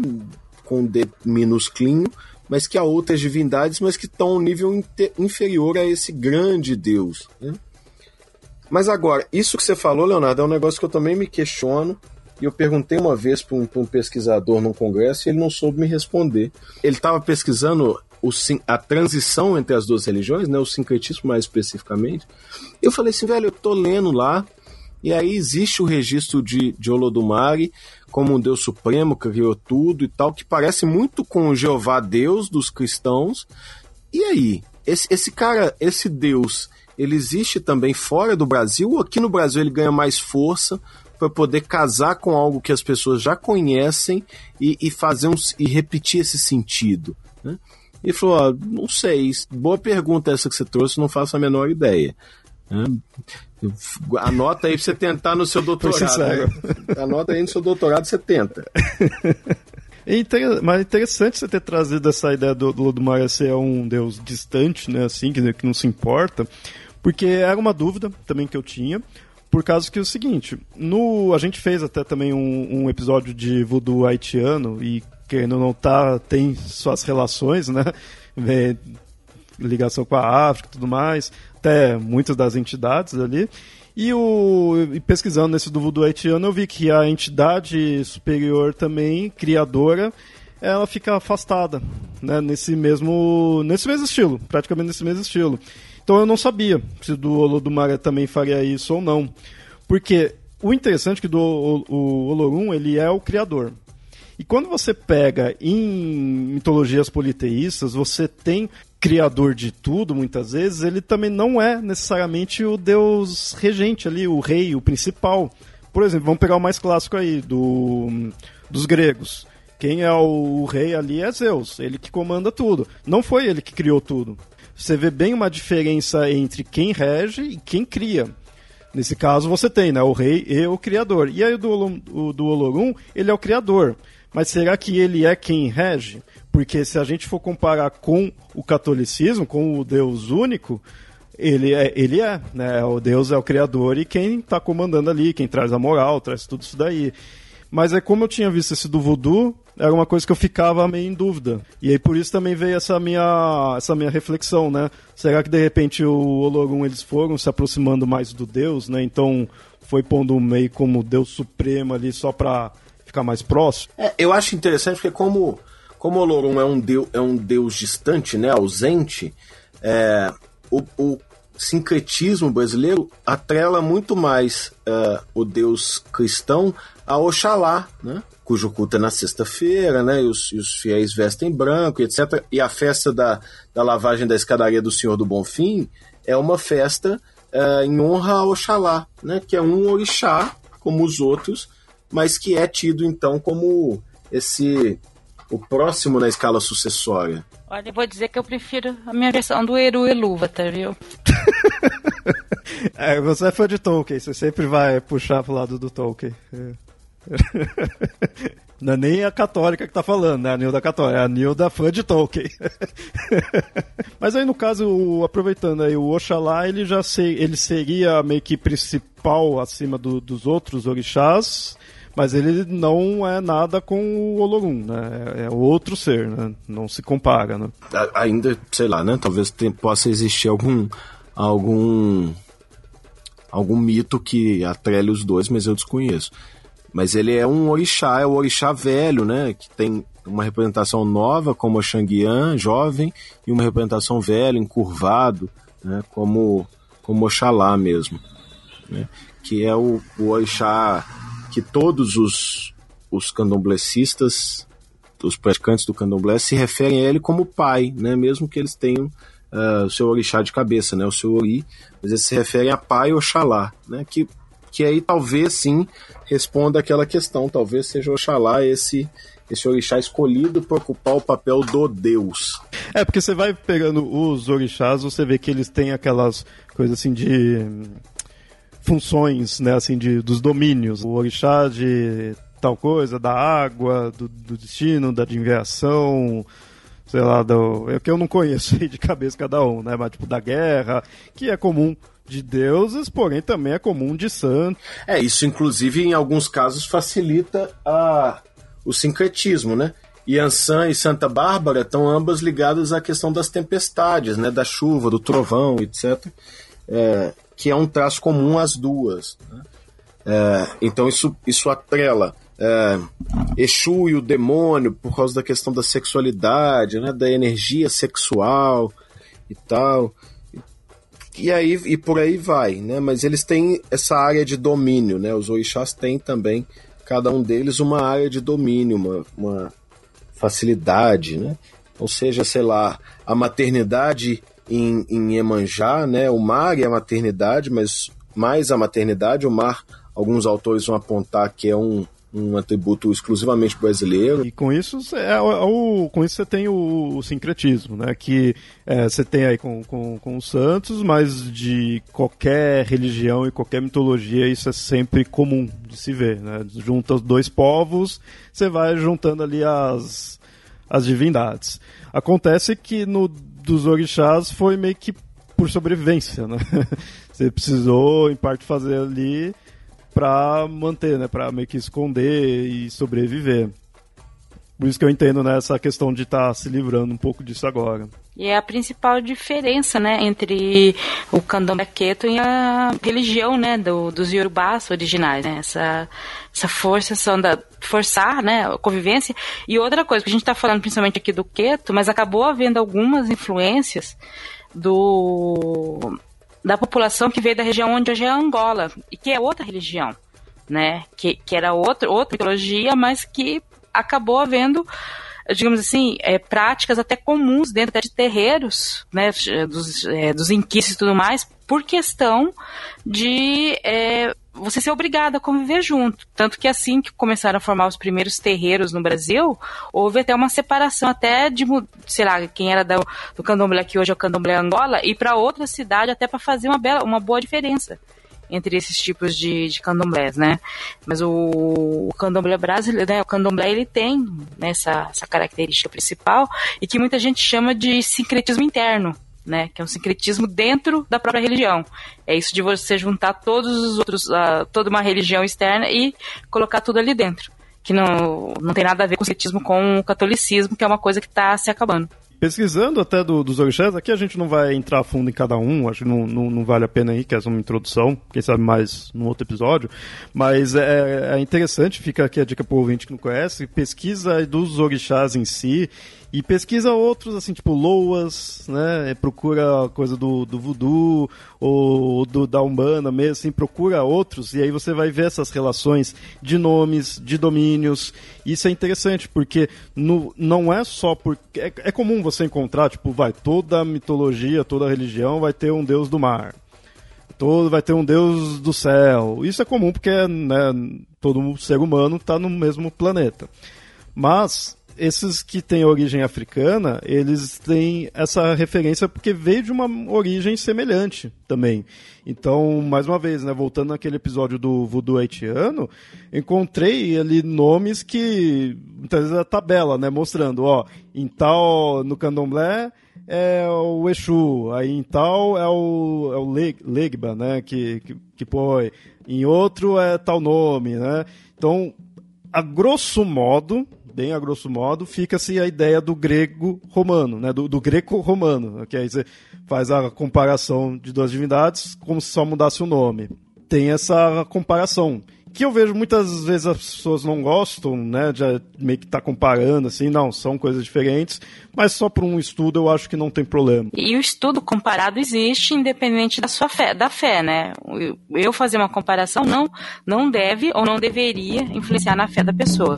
com D minusclinho, mas que há outras divindades, mas que estão a um nível inferior a esse grande Deus. Né? Mas agora, isso que você falou, Leonardo, é um negócio que eu também me questiono. E eu perguntei uma vez para um, um, pesquisador num congresso e ele não soube me responder. Ele estava pesquisando o, a transição entre as duas religiões, né, o sincretismo mais especificamente. Eu falei assim, velho, eu tô lendo lá, e aí existe o registro de, de Olodumare como um Deus supremo, que criou tudo e tal, que parece muito com o Jeová Deus dos cristãos. E aí, esse, esse cara, esse Deus, ele existe também fora do Brasil ou aqui no Brasil ele ganha mais força para poder casar com algo que as pessoas já conhecem e, e fazer um, e repetir esse sentido? Né? Ele falou: não sei, boa pergunta essa que você trouxe, não faço a menor ideia. Né? Anota aí pra você tentar no seu doutorado. Né? Anota aí no seu doutorado, você tenta. É inter... Mas é interessante você ter trazido essa ideia do, do Lodumare ser um deus distante, né, assim, que, que não se importa, porque era uma dúvida também que eu tinha, por causa que é o seguinte, no, a gente fez até também um, um episódio de voodoo haitiano, e querendo não tá, tem suas relações, né, ligação com a África e tudo mais, até muitas das entidades ali. E, o, e pesquisando nesse do haitiano, eu vi que a entidade superior também, criadora, ela fica afastada, né, nesse mesmo nesse mesmo estilo, praticamente nesse mesmo estilo. Então eu não sabia se do Olodumare também faria isso ou não. Porque o interessante é que do, o, o Olorum, ele é o criador. E quando você pega em mitologias politeístas, você tem criador de tudo, muitas vezes, ele também não é necessariamente o deus regente ali, o rei, o principal. Por exemplo, vamos pegar o mais clássico aí, do, dos gregos. Quem é o rei ali é Zeus, ele que comanda tudo. Não foi ele que criou tudo. Você vê bem uma diferença entre quem rege e quem cria. Nesse caso você tem, né, o rei e o criador. E aí o do, o do Olorum, ele é o criador. Mas será que ele é quem rege? Porque se a gente for comparar com o catolicismo, com o Deus único, ele é, ele é, né? O Deus é o criador e quem está comandando ali, quem traz a moral, traz tudo isso daí. Mas é como eu tinha visto esse do voodoo, era uma coisa que eu ficava meio em dúvida. E aí por isso também veio essa minha, essa minha reflexão, né? Será que de repente o Olorum eles foram se aproximando mais do Deus, né? Então foi pondo meio como Deus supremo ali só para ficar mais próximo? É, eu acho interessante porque como como Olorum é um deus, é um deus distante, né, ausente, é, o, o, sincretismo brasileiro atrela muito mais é, o deus cristão a Oxalá, né, cujo culto é na sexta-feira, né, e os, e os, fiéis vestem branco, etc. E a festa da, da lavagem da escadaria do Senhor do Bonfim é uma festa é, em honra a Oxalá, né, que é um orixá, como os outros, mas que é tido então como esse o próximo na escala sucessória? Olha, eu vou dizer que eu prefiro a minha versão do Eru tá viu? é, você é fã de Tolkien, você sempre vai puxar pro lado do Tolkien. É. Não é nem a católica que tá falando, né? A Nilda católica, é a Nilda fã de Tolkien. Mas aí, no caso, aproveitando aí, o Oxalá, ele já sei, ele seria meio que principal acima do, dos outros orixás, Mas ele não é nada com o Olorum, né? É outro ser, né? Não se compara, né? Ainda, sei lá, né? Talvez possa existir algum algum algum mito que atrele os dois, mas eu desconheço. Mas ele é um orixá, é o orixá velho, né? Que tem uma representação nova, como o Xanguian, jovem, e uma representação velha, encurvado, né? como, como Oxalá mesmo. Né? Que é o, o orixá que todos os, os candomblecistas, os praticantes do candomblé, se referem a ele como pai, né? mesmo que eles tenham uh, o seu orixá de cabeça, né? o seu ori, mas eles se referem a pai Oxalá, né? que que aí talvez sim responda aquela questão, talvez seja Oxalá esse esse orixá escolhido para ocupar o papel do Deus. É, porque você vai pegando os orixás, você vê que eles têm aquelas coisas assim de funções, né, assim de dos domínios. O orixá de tal coisa, da água, do, do destino, da divinação, sei lá, do, é que eu não conheço de cabeça cada um, né, mas tipo da guerra, que é comum de deuses, porém também é comum de santos. É, isso inclusive em alguns casos facilita a, o sincretismo, né? Yansan e Santa Bárbara estão ambas ligadas à questão das tempestades, né? Da chuva, do trovão, etc. É, que é um traço comum às duas. Né? É, então isso, isso atrela é, Exu e o demônio por causa da questão da sexualidade, né? Da energia sexual e tal e aí e por aí vai, né? Mas eles têm essa área de domínio, né? Os orixás têm também, cada um deles, uma área de domínio, uma, uma facilidade, né? Ou seja, sei lá, a maternidade em, em né? O mar é a maternidade, mas mais a maternidade, o mar, alguns autores vão apontar que é um, um atributo exclusivamente brasileiro. E com isso, é, é, o, com isso você tem o, o sincretismo, né? Que é, você tem aí com, com, com os santos, mas de qualquer religião e qualquer mitologia isso é sempre comum de se ver, né? Junta os dois povos, você vai juntando ali as, as divindades. Acontece que no dos orixás foi meio que por sobrevivência, né? Você precisou, em parte, fazer ali para manter, né, para meio que esconder e sobreviver. Por isso que eu entendo né, essa questão de estar tá se livrando um pouco disso agora. E é a principal diferença, né, entre o candomblé queto e a religião, né, do, dos yorubás originais, né, essa, essa forçação da forçar, né, a convivência. E outra coisa, que a gente está falando principalmente aqui do queto, mas acabou havendo algumas influências do da população que veio da região onde hoje é Angola, e que é outra religião, né? Que, que era outra, outra mitologia, mas que acabou havendo, digamos assim, é, práticas até comuns dentro de terreiros, né? Dos, é, dos inquices e tudo mais, por questão de é, você ser obrigado a conviver junto. Tanto que assim que começaram a formar os primeiros terreiros no Brasil, houve até uma separação até de, sei lá, quem era do, do candomblé que hoje é o candomblé Angola, e para outra cidade até para fazer uma, bela, uma boa diferença entre esses tipos de, de candomblés, né? Mas o, o candomblé brasileiro, né, o candomblé ele tem né, essa, essa característica principal e que muita gente chama de sincretismo interno, né? Que é um sincretismo dentro da própria religião. É isso de você juntar todos os outros, uh, toda uma religião externa e colocar tudo ali dentro. Que não, não tem nada a ver com o sincretismo com o catolicismo, que é uma coisa que está se acabando pesquisando até do, dos orixás, aqui a gente não vai entrar a fundo em cada um, acho que não, não, não, vale a pena aí, que é uma introdução, quem sabe mais num outro episódio, mas é, é interessante, fica aqui a dica para o ouvinte que não conhece, pesquisa dos orixás em si, e pesquisa outros, assim, tipo Loas, né? Procura coisa do, do voodoo ou do, da Umbanda mesmo, assim, procura outros, e aí você vai ver essas relações de nomes, de domínios. Isso é interessante, porque no, não é só porque. É, é comum você encontrar, tipo, vai, toda mitologia, toda religião vai ter um deus do mar. Todo vai ter um deus do céu. Isso é comum porque né, todo ser humano está no mesmo planeta. Mas esses que têm origem africana, eles têm essa referência porque veio de uma origem semelhante também. Então, mais uma vez, né, voltando naquele episódio do voodoo haitiano, encontrei ali nomes que muitas vezes a tabela, né, mostrando, ó, em tal no candomblé é o Exu, aí em tal é o, é o Legba, né, que, que, que põe, em outro é tal nome, né. Então, a grosso modo, bem a grosso modo, fica-se a ideia do grego-romano, né? do, do greco-romano, que aí você faz a comparação de duas divindades como se só mudasse o nome. Tem essa comparação que eu vejo muitas vezes as pessoas não gostam, né, de meio que tá comparando, assim, não, são coisas diferentes, mas só por um estudo eu acho que não tem problema. E o estudo comparado existe independente da sua fé, da fé, né? Eu fazer uma comparação não, não deve ou não deveria influenciar na fé da pessoa.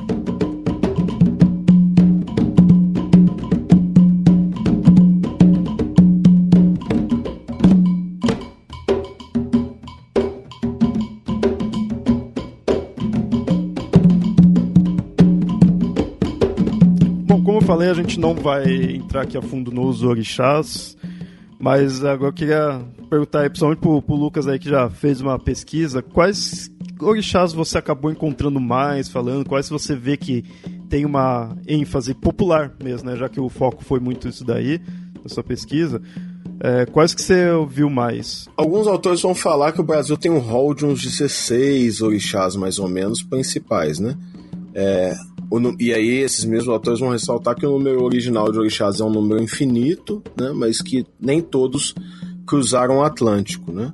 Falei, a gente não vai entrar aqui a fundo nos orixás, mas agora eu queria perguntar aí, principalmente pro, pro Lucas aí que já fez uma pesquisa, quais orixás você acabou encontrando mais, falando, quais você vê que tem uma ênfase popular mesmo, né? Já que o foco foi muito isso daí, na sua pesquisa. É, quais que você viu mais? Alguns autores vão falar que o Brasil tem um rol de uns 16 orixás, mais ou menos, principais, né? É, e aí esses mesmos autores vão ressaltar que o número original de orixás é um número infinito, né, mas que nem todos cruzaram o Atlântico, né?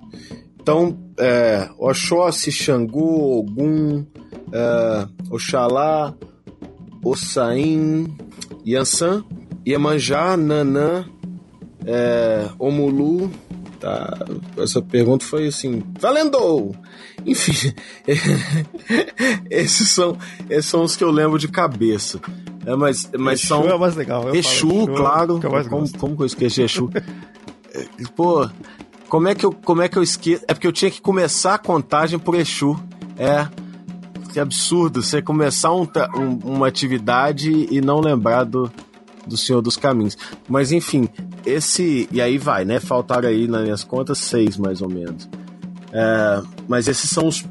Então, é, Oxóssi, Xangô, Ogum, é, Oxalá, Ossain, Yansan, Iemanjá, Nanã, é, Omulu, tá? Essa pergunta foi assim, valendo! Enfim, esses são, esses são os que eu lembro de cabeça. É, mas, mas Exu são. é mais legal. Eu Exu, falo, claro. que como, como que eu esqueci Exu? É, Pô, como é que eu, como é que eu esqueço? É porque eu tinha que começar a contagem por Exu. É. Que absurdo você começar um, um- uma atividade e não lembrar do, do Senhor dos Caminhos. Mas enfim, esse. E aí vai, né? Faltaram aí nas minhas contas seis mais ou menos. É, mas esses são os.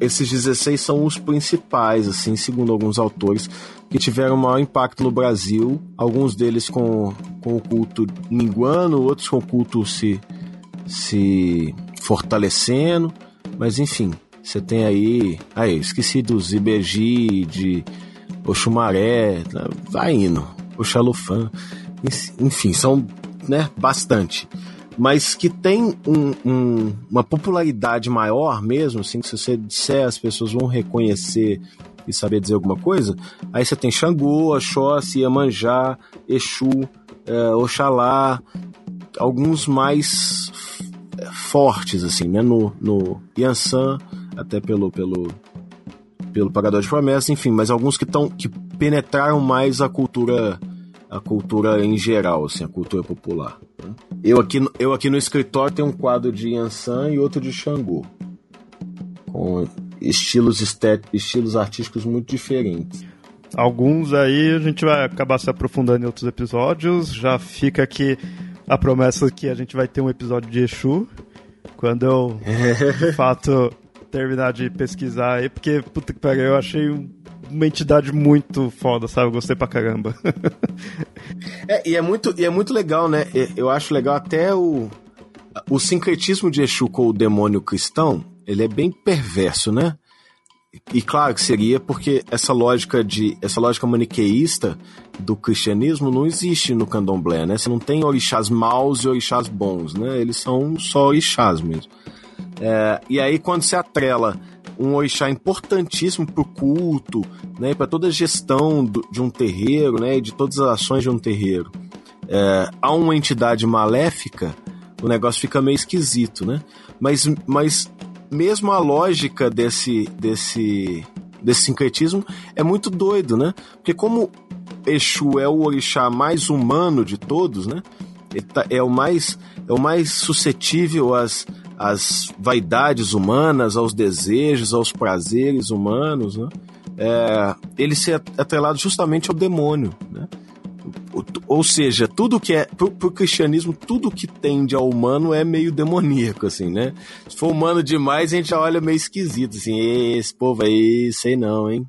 Esses 16 são os principais, assim, segundo alguns autores, que tiveram maior impacto no Brasil. Alguns deles com, com o culto minguando, outros com o culto se, se fortalecendo. Mas enfim, você tem aí. Aí, esqueci dos Ibergi, de Oxumaré, vai indo. Oxalufã. Enfim, são né, bastante. Mas que tem um, um, uma popularidade maior mesmo, assim, que se você disser as pessoas vão reconhecer e saber dizer alguma coisa, aí você tem Xangô, Oxóssi, Iemanjá, Exu, é, Oxalá, alguns mais fortes, assim, né, no, no Yansan, até pelo, pelo, pelo Pagador de Promessas, enfim, mas alguns que, tão, que penetraram mais a cultura a cultura em geral, assim, a cultura popular. né? Eu aqui, no- eu aqui no escritório tenho um quadro de Yansan e outro de Xangô, com estilos, estet... estilos artísticos muito diferentes. Alguns aí a gente vai acabar se aprofundando em outros episódios. Já fica aqui a promessa que a gente vai ter um episódio de Exu. Quando eu, de fato, terminar de pesquisar aí, porque, puta que pariu, eu achei um- uma entidade muito foda, sabe? Eu gostei pra caramba. É, e é muito, e é muito legal, né? Eu acho legal até o, o sincretismo de Exu com o demônio cristão, ele é bem perverso, né? E claro que seria porque essa lógica de essa lógica maniqueísta do cristianismo não existe no candomblé, né? Você não tem orixás maus e orixás bons, né? Eles são só orixás mesmo. É, e aí quando se atrela um orixá importantíssimo para o culto, né, para toda a gestão do- de um terreiro, né, de todas as ações de um terreiro, é, a uma entidade maléfica, o negócio fica meio esquisito, né? Mas, mas mesmo a lógica desse, desse, desse sincretismo é muito doido, né? Porque como Exu é o orixá mais humano de todos, né? Tá- É o mais, é o mais suscetível às, às vaidades humanas, aos desejos, aos prazeres humanos, né? é, ele ser atrelado justamente ao demônio, né? Ou seja, tudo que é. Pro, cristianismo, tudo que tende ao humano é meio demoníaco, assim, né? Se for humano demais, a gente já olha meio esquisito, assim, esse povo aí, sei não, hein?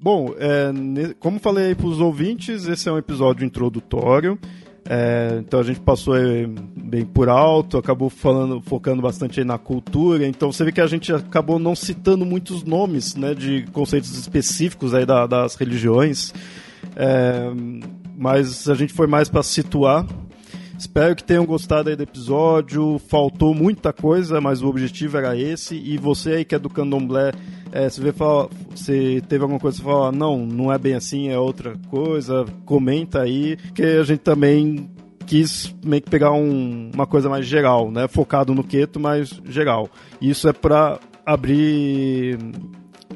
Bom, é, como falei para os ouvintes, esse é um episódio introdutório. É, então a gente passou bem por alto, acabou falando, focando bastante na cultura. Então você vê que a gente acabou não citando muitos nomes né, de conceitos específicos aí da, das religiões. É, mas a gente foi mais para situar. Espero que tenham gostado aí do episódio. Faltou muita coisa, mas o objetivo era esse. E você aí que é do candomblé, é, se vê fala, se teve alguma coisa que você fala, não, não é bem assim, é outra coisa, comenta aí, que a gente também quis meio que pegar um, uma coisa mais geral, né? Focado no Queto, mas geral. Isso é para abrir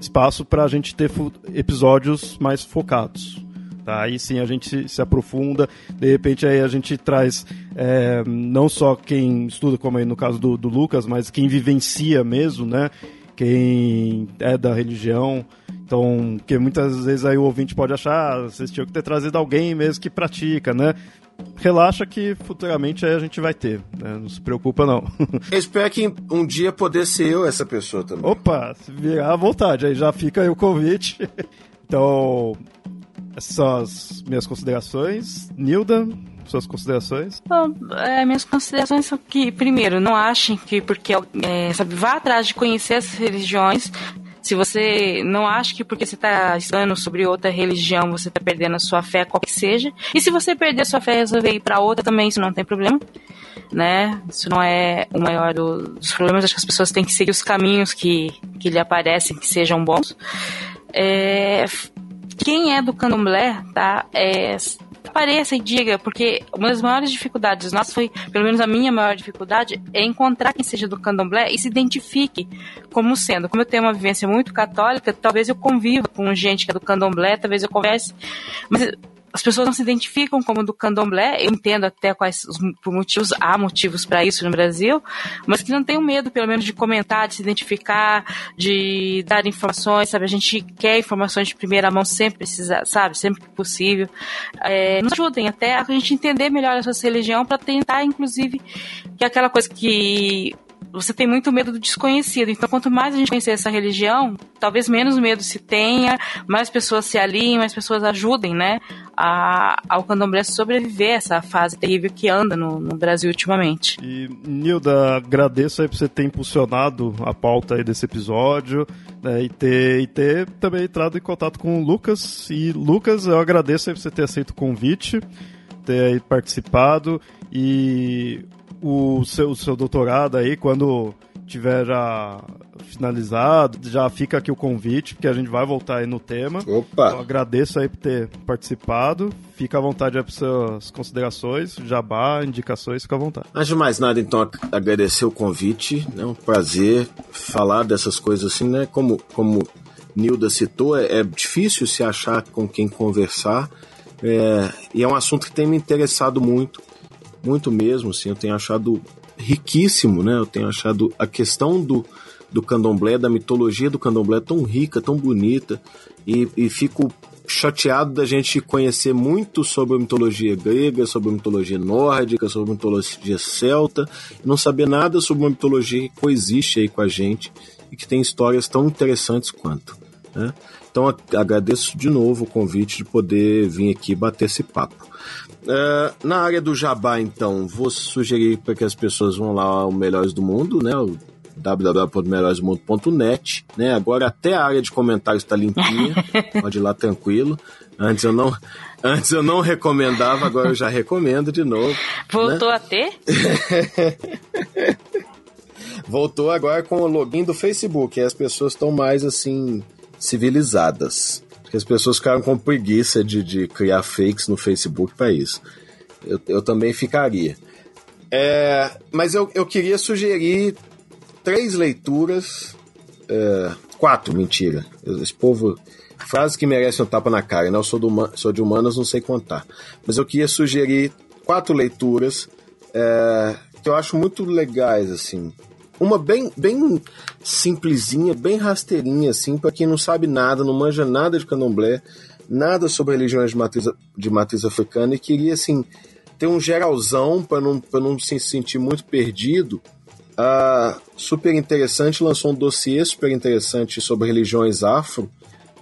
espaço para a gente ter episódios mais focados. Tá? Aí sim a gente se, aprofunda, de repente aí a gente traz é, não só quem estuda, como aí no caso do, do Lucas, mas quem vivencia mesmo, né? Quem é da religião. Então, que muitas vezes aí o ouvinte pode achar, ah, vocês tinham que ter trazido alguém mesmo que pratica, né? Relaxa que futuramente aí a gente vai ter, né? Não se preocupa não. Eu espero que um dia poder ser eu essa pessoa também. Opa, se virar à vontade, aí já fica aí o convite. Então, essas são as minhas considerações. Nilda, suas considerações? Bom, é, minhas considerações são que, primeiro, não achem que porque é, sabe, vá atrás de conhecer as religiões. Se você não acha que porque você está estudando sobre outra religião você está perdendo a sua fé, qual que seja. E se você perder a sua fé e resolver ir para outra também, isso não tem problema. Né? Isso não é o maior do, dos problemas. Acho que as pessoas têm que seguir os caminhos que, que lhe aparecem, que sejam bons. É, quem é do candomblé, tá? É, apareça e diga, porque uma das maiores dificuldades nossas foi, pelo menos a minha maior dificuldade, é encontrar quem seja do candomblé e se identifique como sendo. Como eu tenho uma vivência muito católica, talvez eu conviva com gente que é do candomblé, talvez eu converse, mas as pessoas não se identificam como do candomblé, eu entendo até quais os motivos, há motivos para isso no Brasil, mas que não tenham medo, pelo menos, de comentar, de se identificar, de dar informações, sabe? A gente quer informações de primeira mão sempre precisa, sabe? Sempre que possível. É, nos ajudem até a gente entender melhor a sua religião para tentar, inclusive, que é aquela coisa que você tem muito medo do desconhecido. Então, quanto mais a gente conhecer essa religião, talvez menos medo se tenha, mais pessoas se aliem, mais pessoas ajudem, né, a, ao candomblé sobreviver essa fase terrível que anda no, no Brasil ultimamente. E, Nilda, agradeço aí por você ter impulsionado a pauta aí desse episódio né, e, ter, e ter também entrado em contato com o Lucas. E, Lucas, eu agradeço aí por você ter aceito o convite, ter aí participado e o seu, o seu doutorado aí, quando tiver já finalizado, já fica aqui o convite, porque a gente vai voltar aí no tema. Opa! Então, agradeço aí por ter participado. Fica à vontade aí para suas considerações, jabá, indicações, fica à vontade. Antes de mais nada, então, agradecer o convite. É né? um prazer falar dessas coisas assim, né? Como, como Nilda citou, é, é difícil se achar com quem conversar. É, e é um assunto que tem me interessado muito muito mesmo, assim, eu tenho achado riquíssimo, né? Eu tenho achado a questão do, do candomblé, da mitologia do candomblé tão rica, tão bonita, e, e fico chateado da gente conhecer muito sobre a mitologia grega, sobre a mitologia nórdica, sobre a mitologia celta, e não saber nada sobre uma mitologia que coexiste aí com a gente e que tem histórias tão interessantes quanto. Né? Então agradeço de novo o convite de poder vir aqui bater esse papo. Uh, na área do Jabá, então, vou sugerir para que as pessoas vão lá ao Melhores do Mundo, né? O www.melhoresdomundo.net, né? Agora até a área de comentários está limpinha, pode ir lá tranquilo. Antes eu não, antes eu não recomendava, agora eu já recomendo de novo. Voltou né? a ter? Voltou agora com o login do Facebook, e as pessoas estão mais assim civilizadas. Porque as pessoas ficaram com preguiça de, de criar fakes no Facebook para isso. Eu, eu também ficaria. É, mas eu, eu queria sugerir três leituras. É, quatro, mentira. Esse povo. Frases que merecem um tapa na cara. Eu sou, do, sou de humanas, não sei contar. Mas eu queria sugerir quatro leituras é, que eu acho muito legais, assim. Uma bem, bem simplesinha, bem rasteirinha, assim, para quem não sabe nada, não manja nada de candomblé, nada sobre religiões de matriz, de matriz africana e queria, assim, ter um geralzão para não, não se sentir muito perdido. Ah, super interessante, lançou um dossiê super interessante sobre religiões afro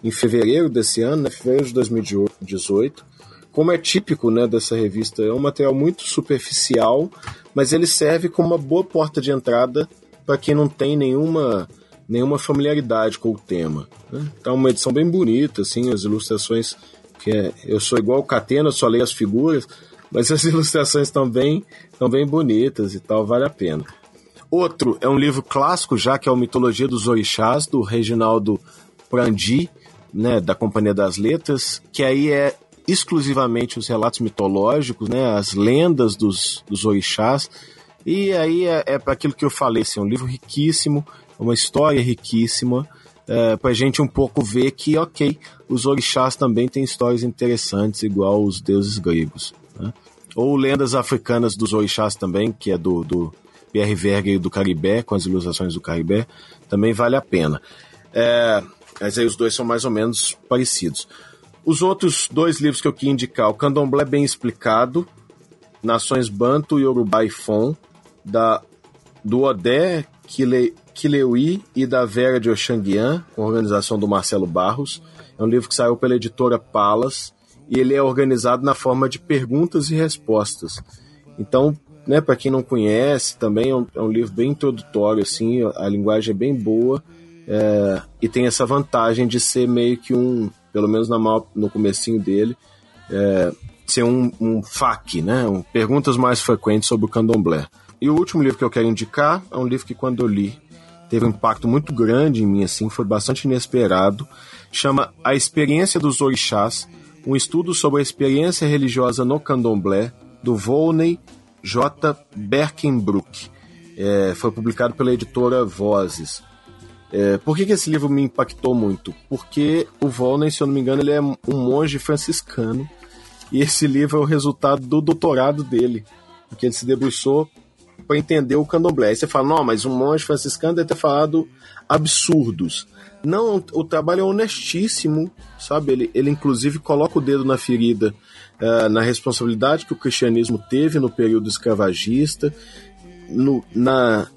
em fevereiro desse ano, né, fevereiro de 2018. Como é típico né, dessa revista, é um material muito superficial, mas ele serve como uma boa porta de entrada para quem não tem nenhuma, nenhuma familiaridade com o tema. Né? Então, uma edição bem bonita, assim, as ilustrações que é, eu sou igual o Catena, só leio as figuras, mas as ilustrações estão bem bonitas e tal, vale a pena. Outro é um livro clássico já, que é o Mitologia dos Orixás, do Reginaldo Prandi, né, da Companhia das Letras, que aí é exclusivamente os relatos mitológicos, né, as lendas dos, dos orixás, e aí é, é para aquilo que eu falei, assim, um livro riquíssimo, uma história riquíssima, é, para a gente um pouco ver que, ok, os orixás também têm histórias interessantes, igual os deuses gregos. Né? Ou lendas africanas dos orixás também, que é do, do Pierre Verger do Caribé, com as ilustrações do Caribé, também vale a pena. É, mas aí os dois são mais ou menos parecidos. Os outros dois livros que eu queria indicar, o Candomblé Bem Explicado, Nações Banto, Yorubá e Fon, da, do Odé Kile, e da Vera de Oxanguian, com organização do Marcelo Barros. É um livro que saiu pela editora Palas e ele é organizado na forma de perguntas e respostas. Então, né, para quem não conhece, também é um, é um, livro bem introdutório, assim, a linguagem é bem boa é, e tem essa vantagem de ser meio que um, pelo menos na, no comecinho dele, é, ser um, um FAQ, né, um, perguntas mais frequentes sobre o candomblé. E o último livro que eu quero indicar é um livro que quando eu li teve um impacto muito grande em mim, assim, foi bastante inesperado. Chama A Experiência dos Orixás, um estudo sobre a experiência religiosa no candomblé, do Volney J. Berkenbrook. É, foi publicado pela editora Vozes. É, por que, que, esse livro me impactou muito? Porque o Volney, se eu não me engano, ele é um monge franciscano e esse livro é o resultado do doutorado dele, porque ele se debruçou para entender o candomblé. Aí você fala, não, mas um monge franciscano deve ter falado absurdos. Não, o trabalho é honestíssimo, sabe? Ele, ele inclusive coloca o dedo na ferida uh, na responsabilidade que o cristianismo teve no período escravagista, no, na,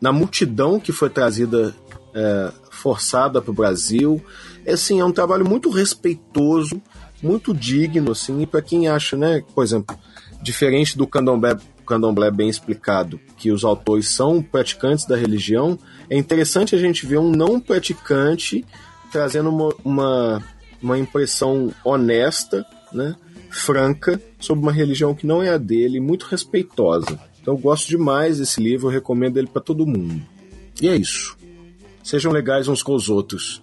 na multidão que foi trazida uh, forçada para o Brasil. É, assim, é um trabalho muito respeitoso, muito digno, assim, e para quem acha, né, por exemplo, diferente do candomblé candomblé bem explicado, que os autores são praticantes da religião, é interessante a gente ver um não praticante trazendo uma, uma, uma impressão honesta, né, franca, sobre uma religião que não é a dele, muito respeitosa. Então eu gosto demais desse livro, eu recomendo ele para todo mundo. E é isso. Sejam legais uns com os outros.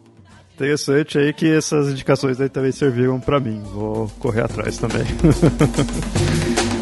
Interessante aí que essas indicações aí também serviram para mim. Vou correr atrás também.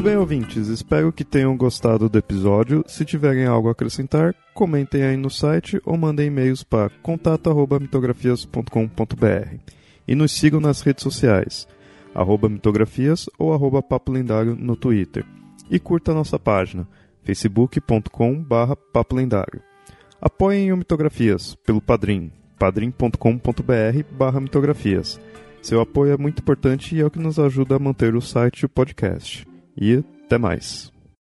Muito bem, ouvintes, espero que tenham gostado do episódio. Se tiverem algo a acrescentar, comentem aí no site ou mandem e-mails para contato@mitografias.com.br. E nos sigam nas redes sociais, arroba mitografias ou arroba papo lendário no Twitter. E curta a nossa página, facebook.com lendário. Apoiem o Mitografias pelo Padrim, padrim.com.br barra mitografias. Seu apoio é muito importante e é o que nos ajuda a manter o site e o podcast e até mais.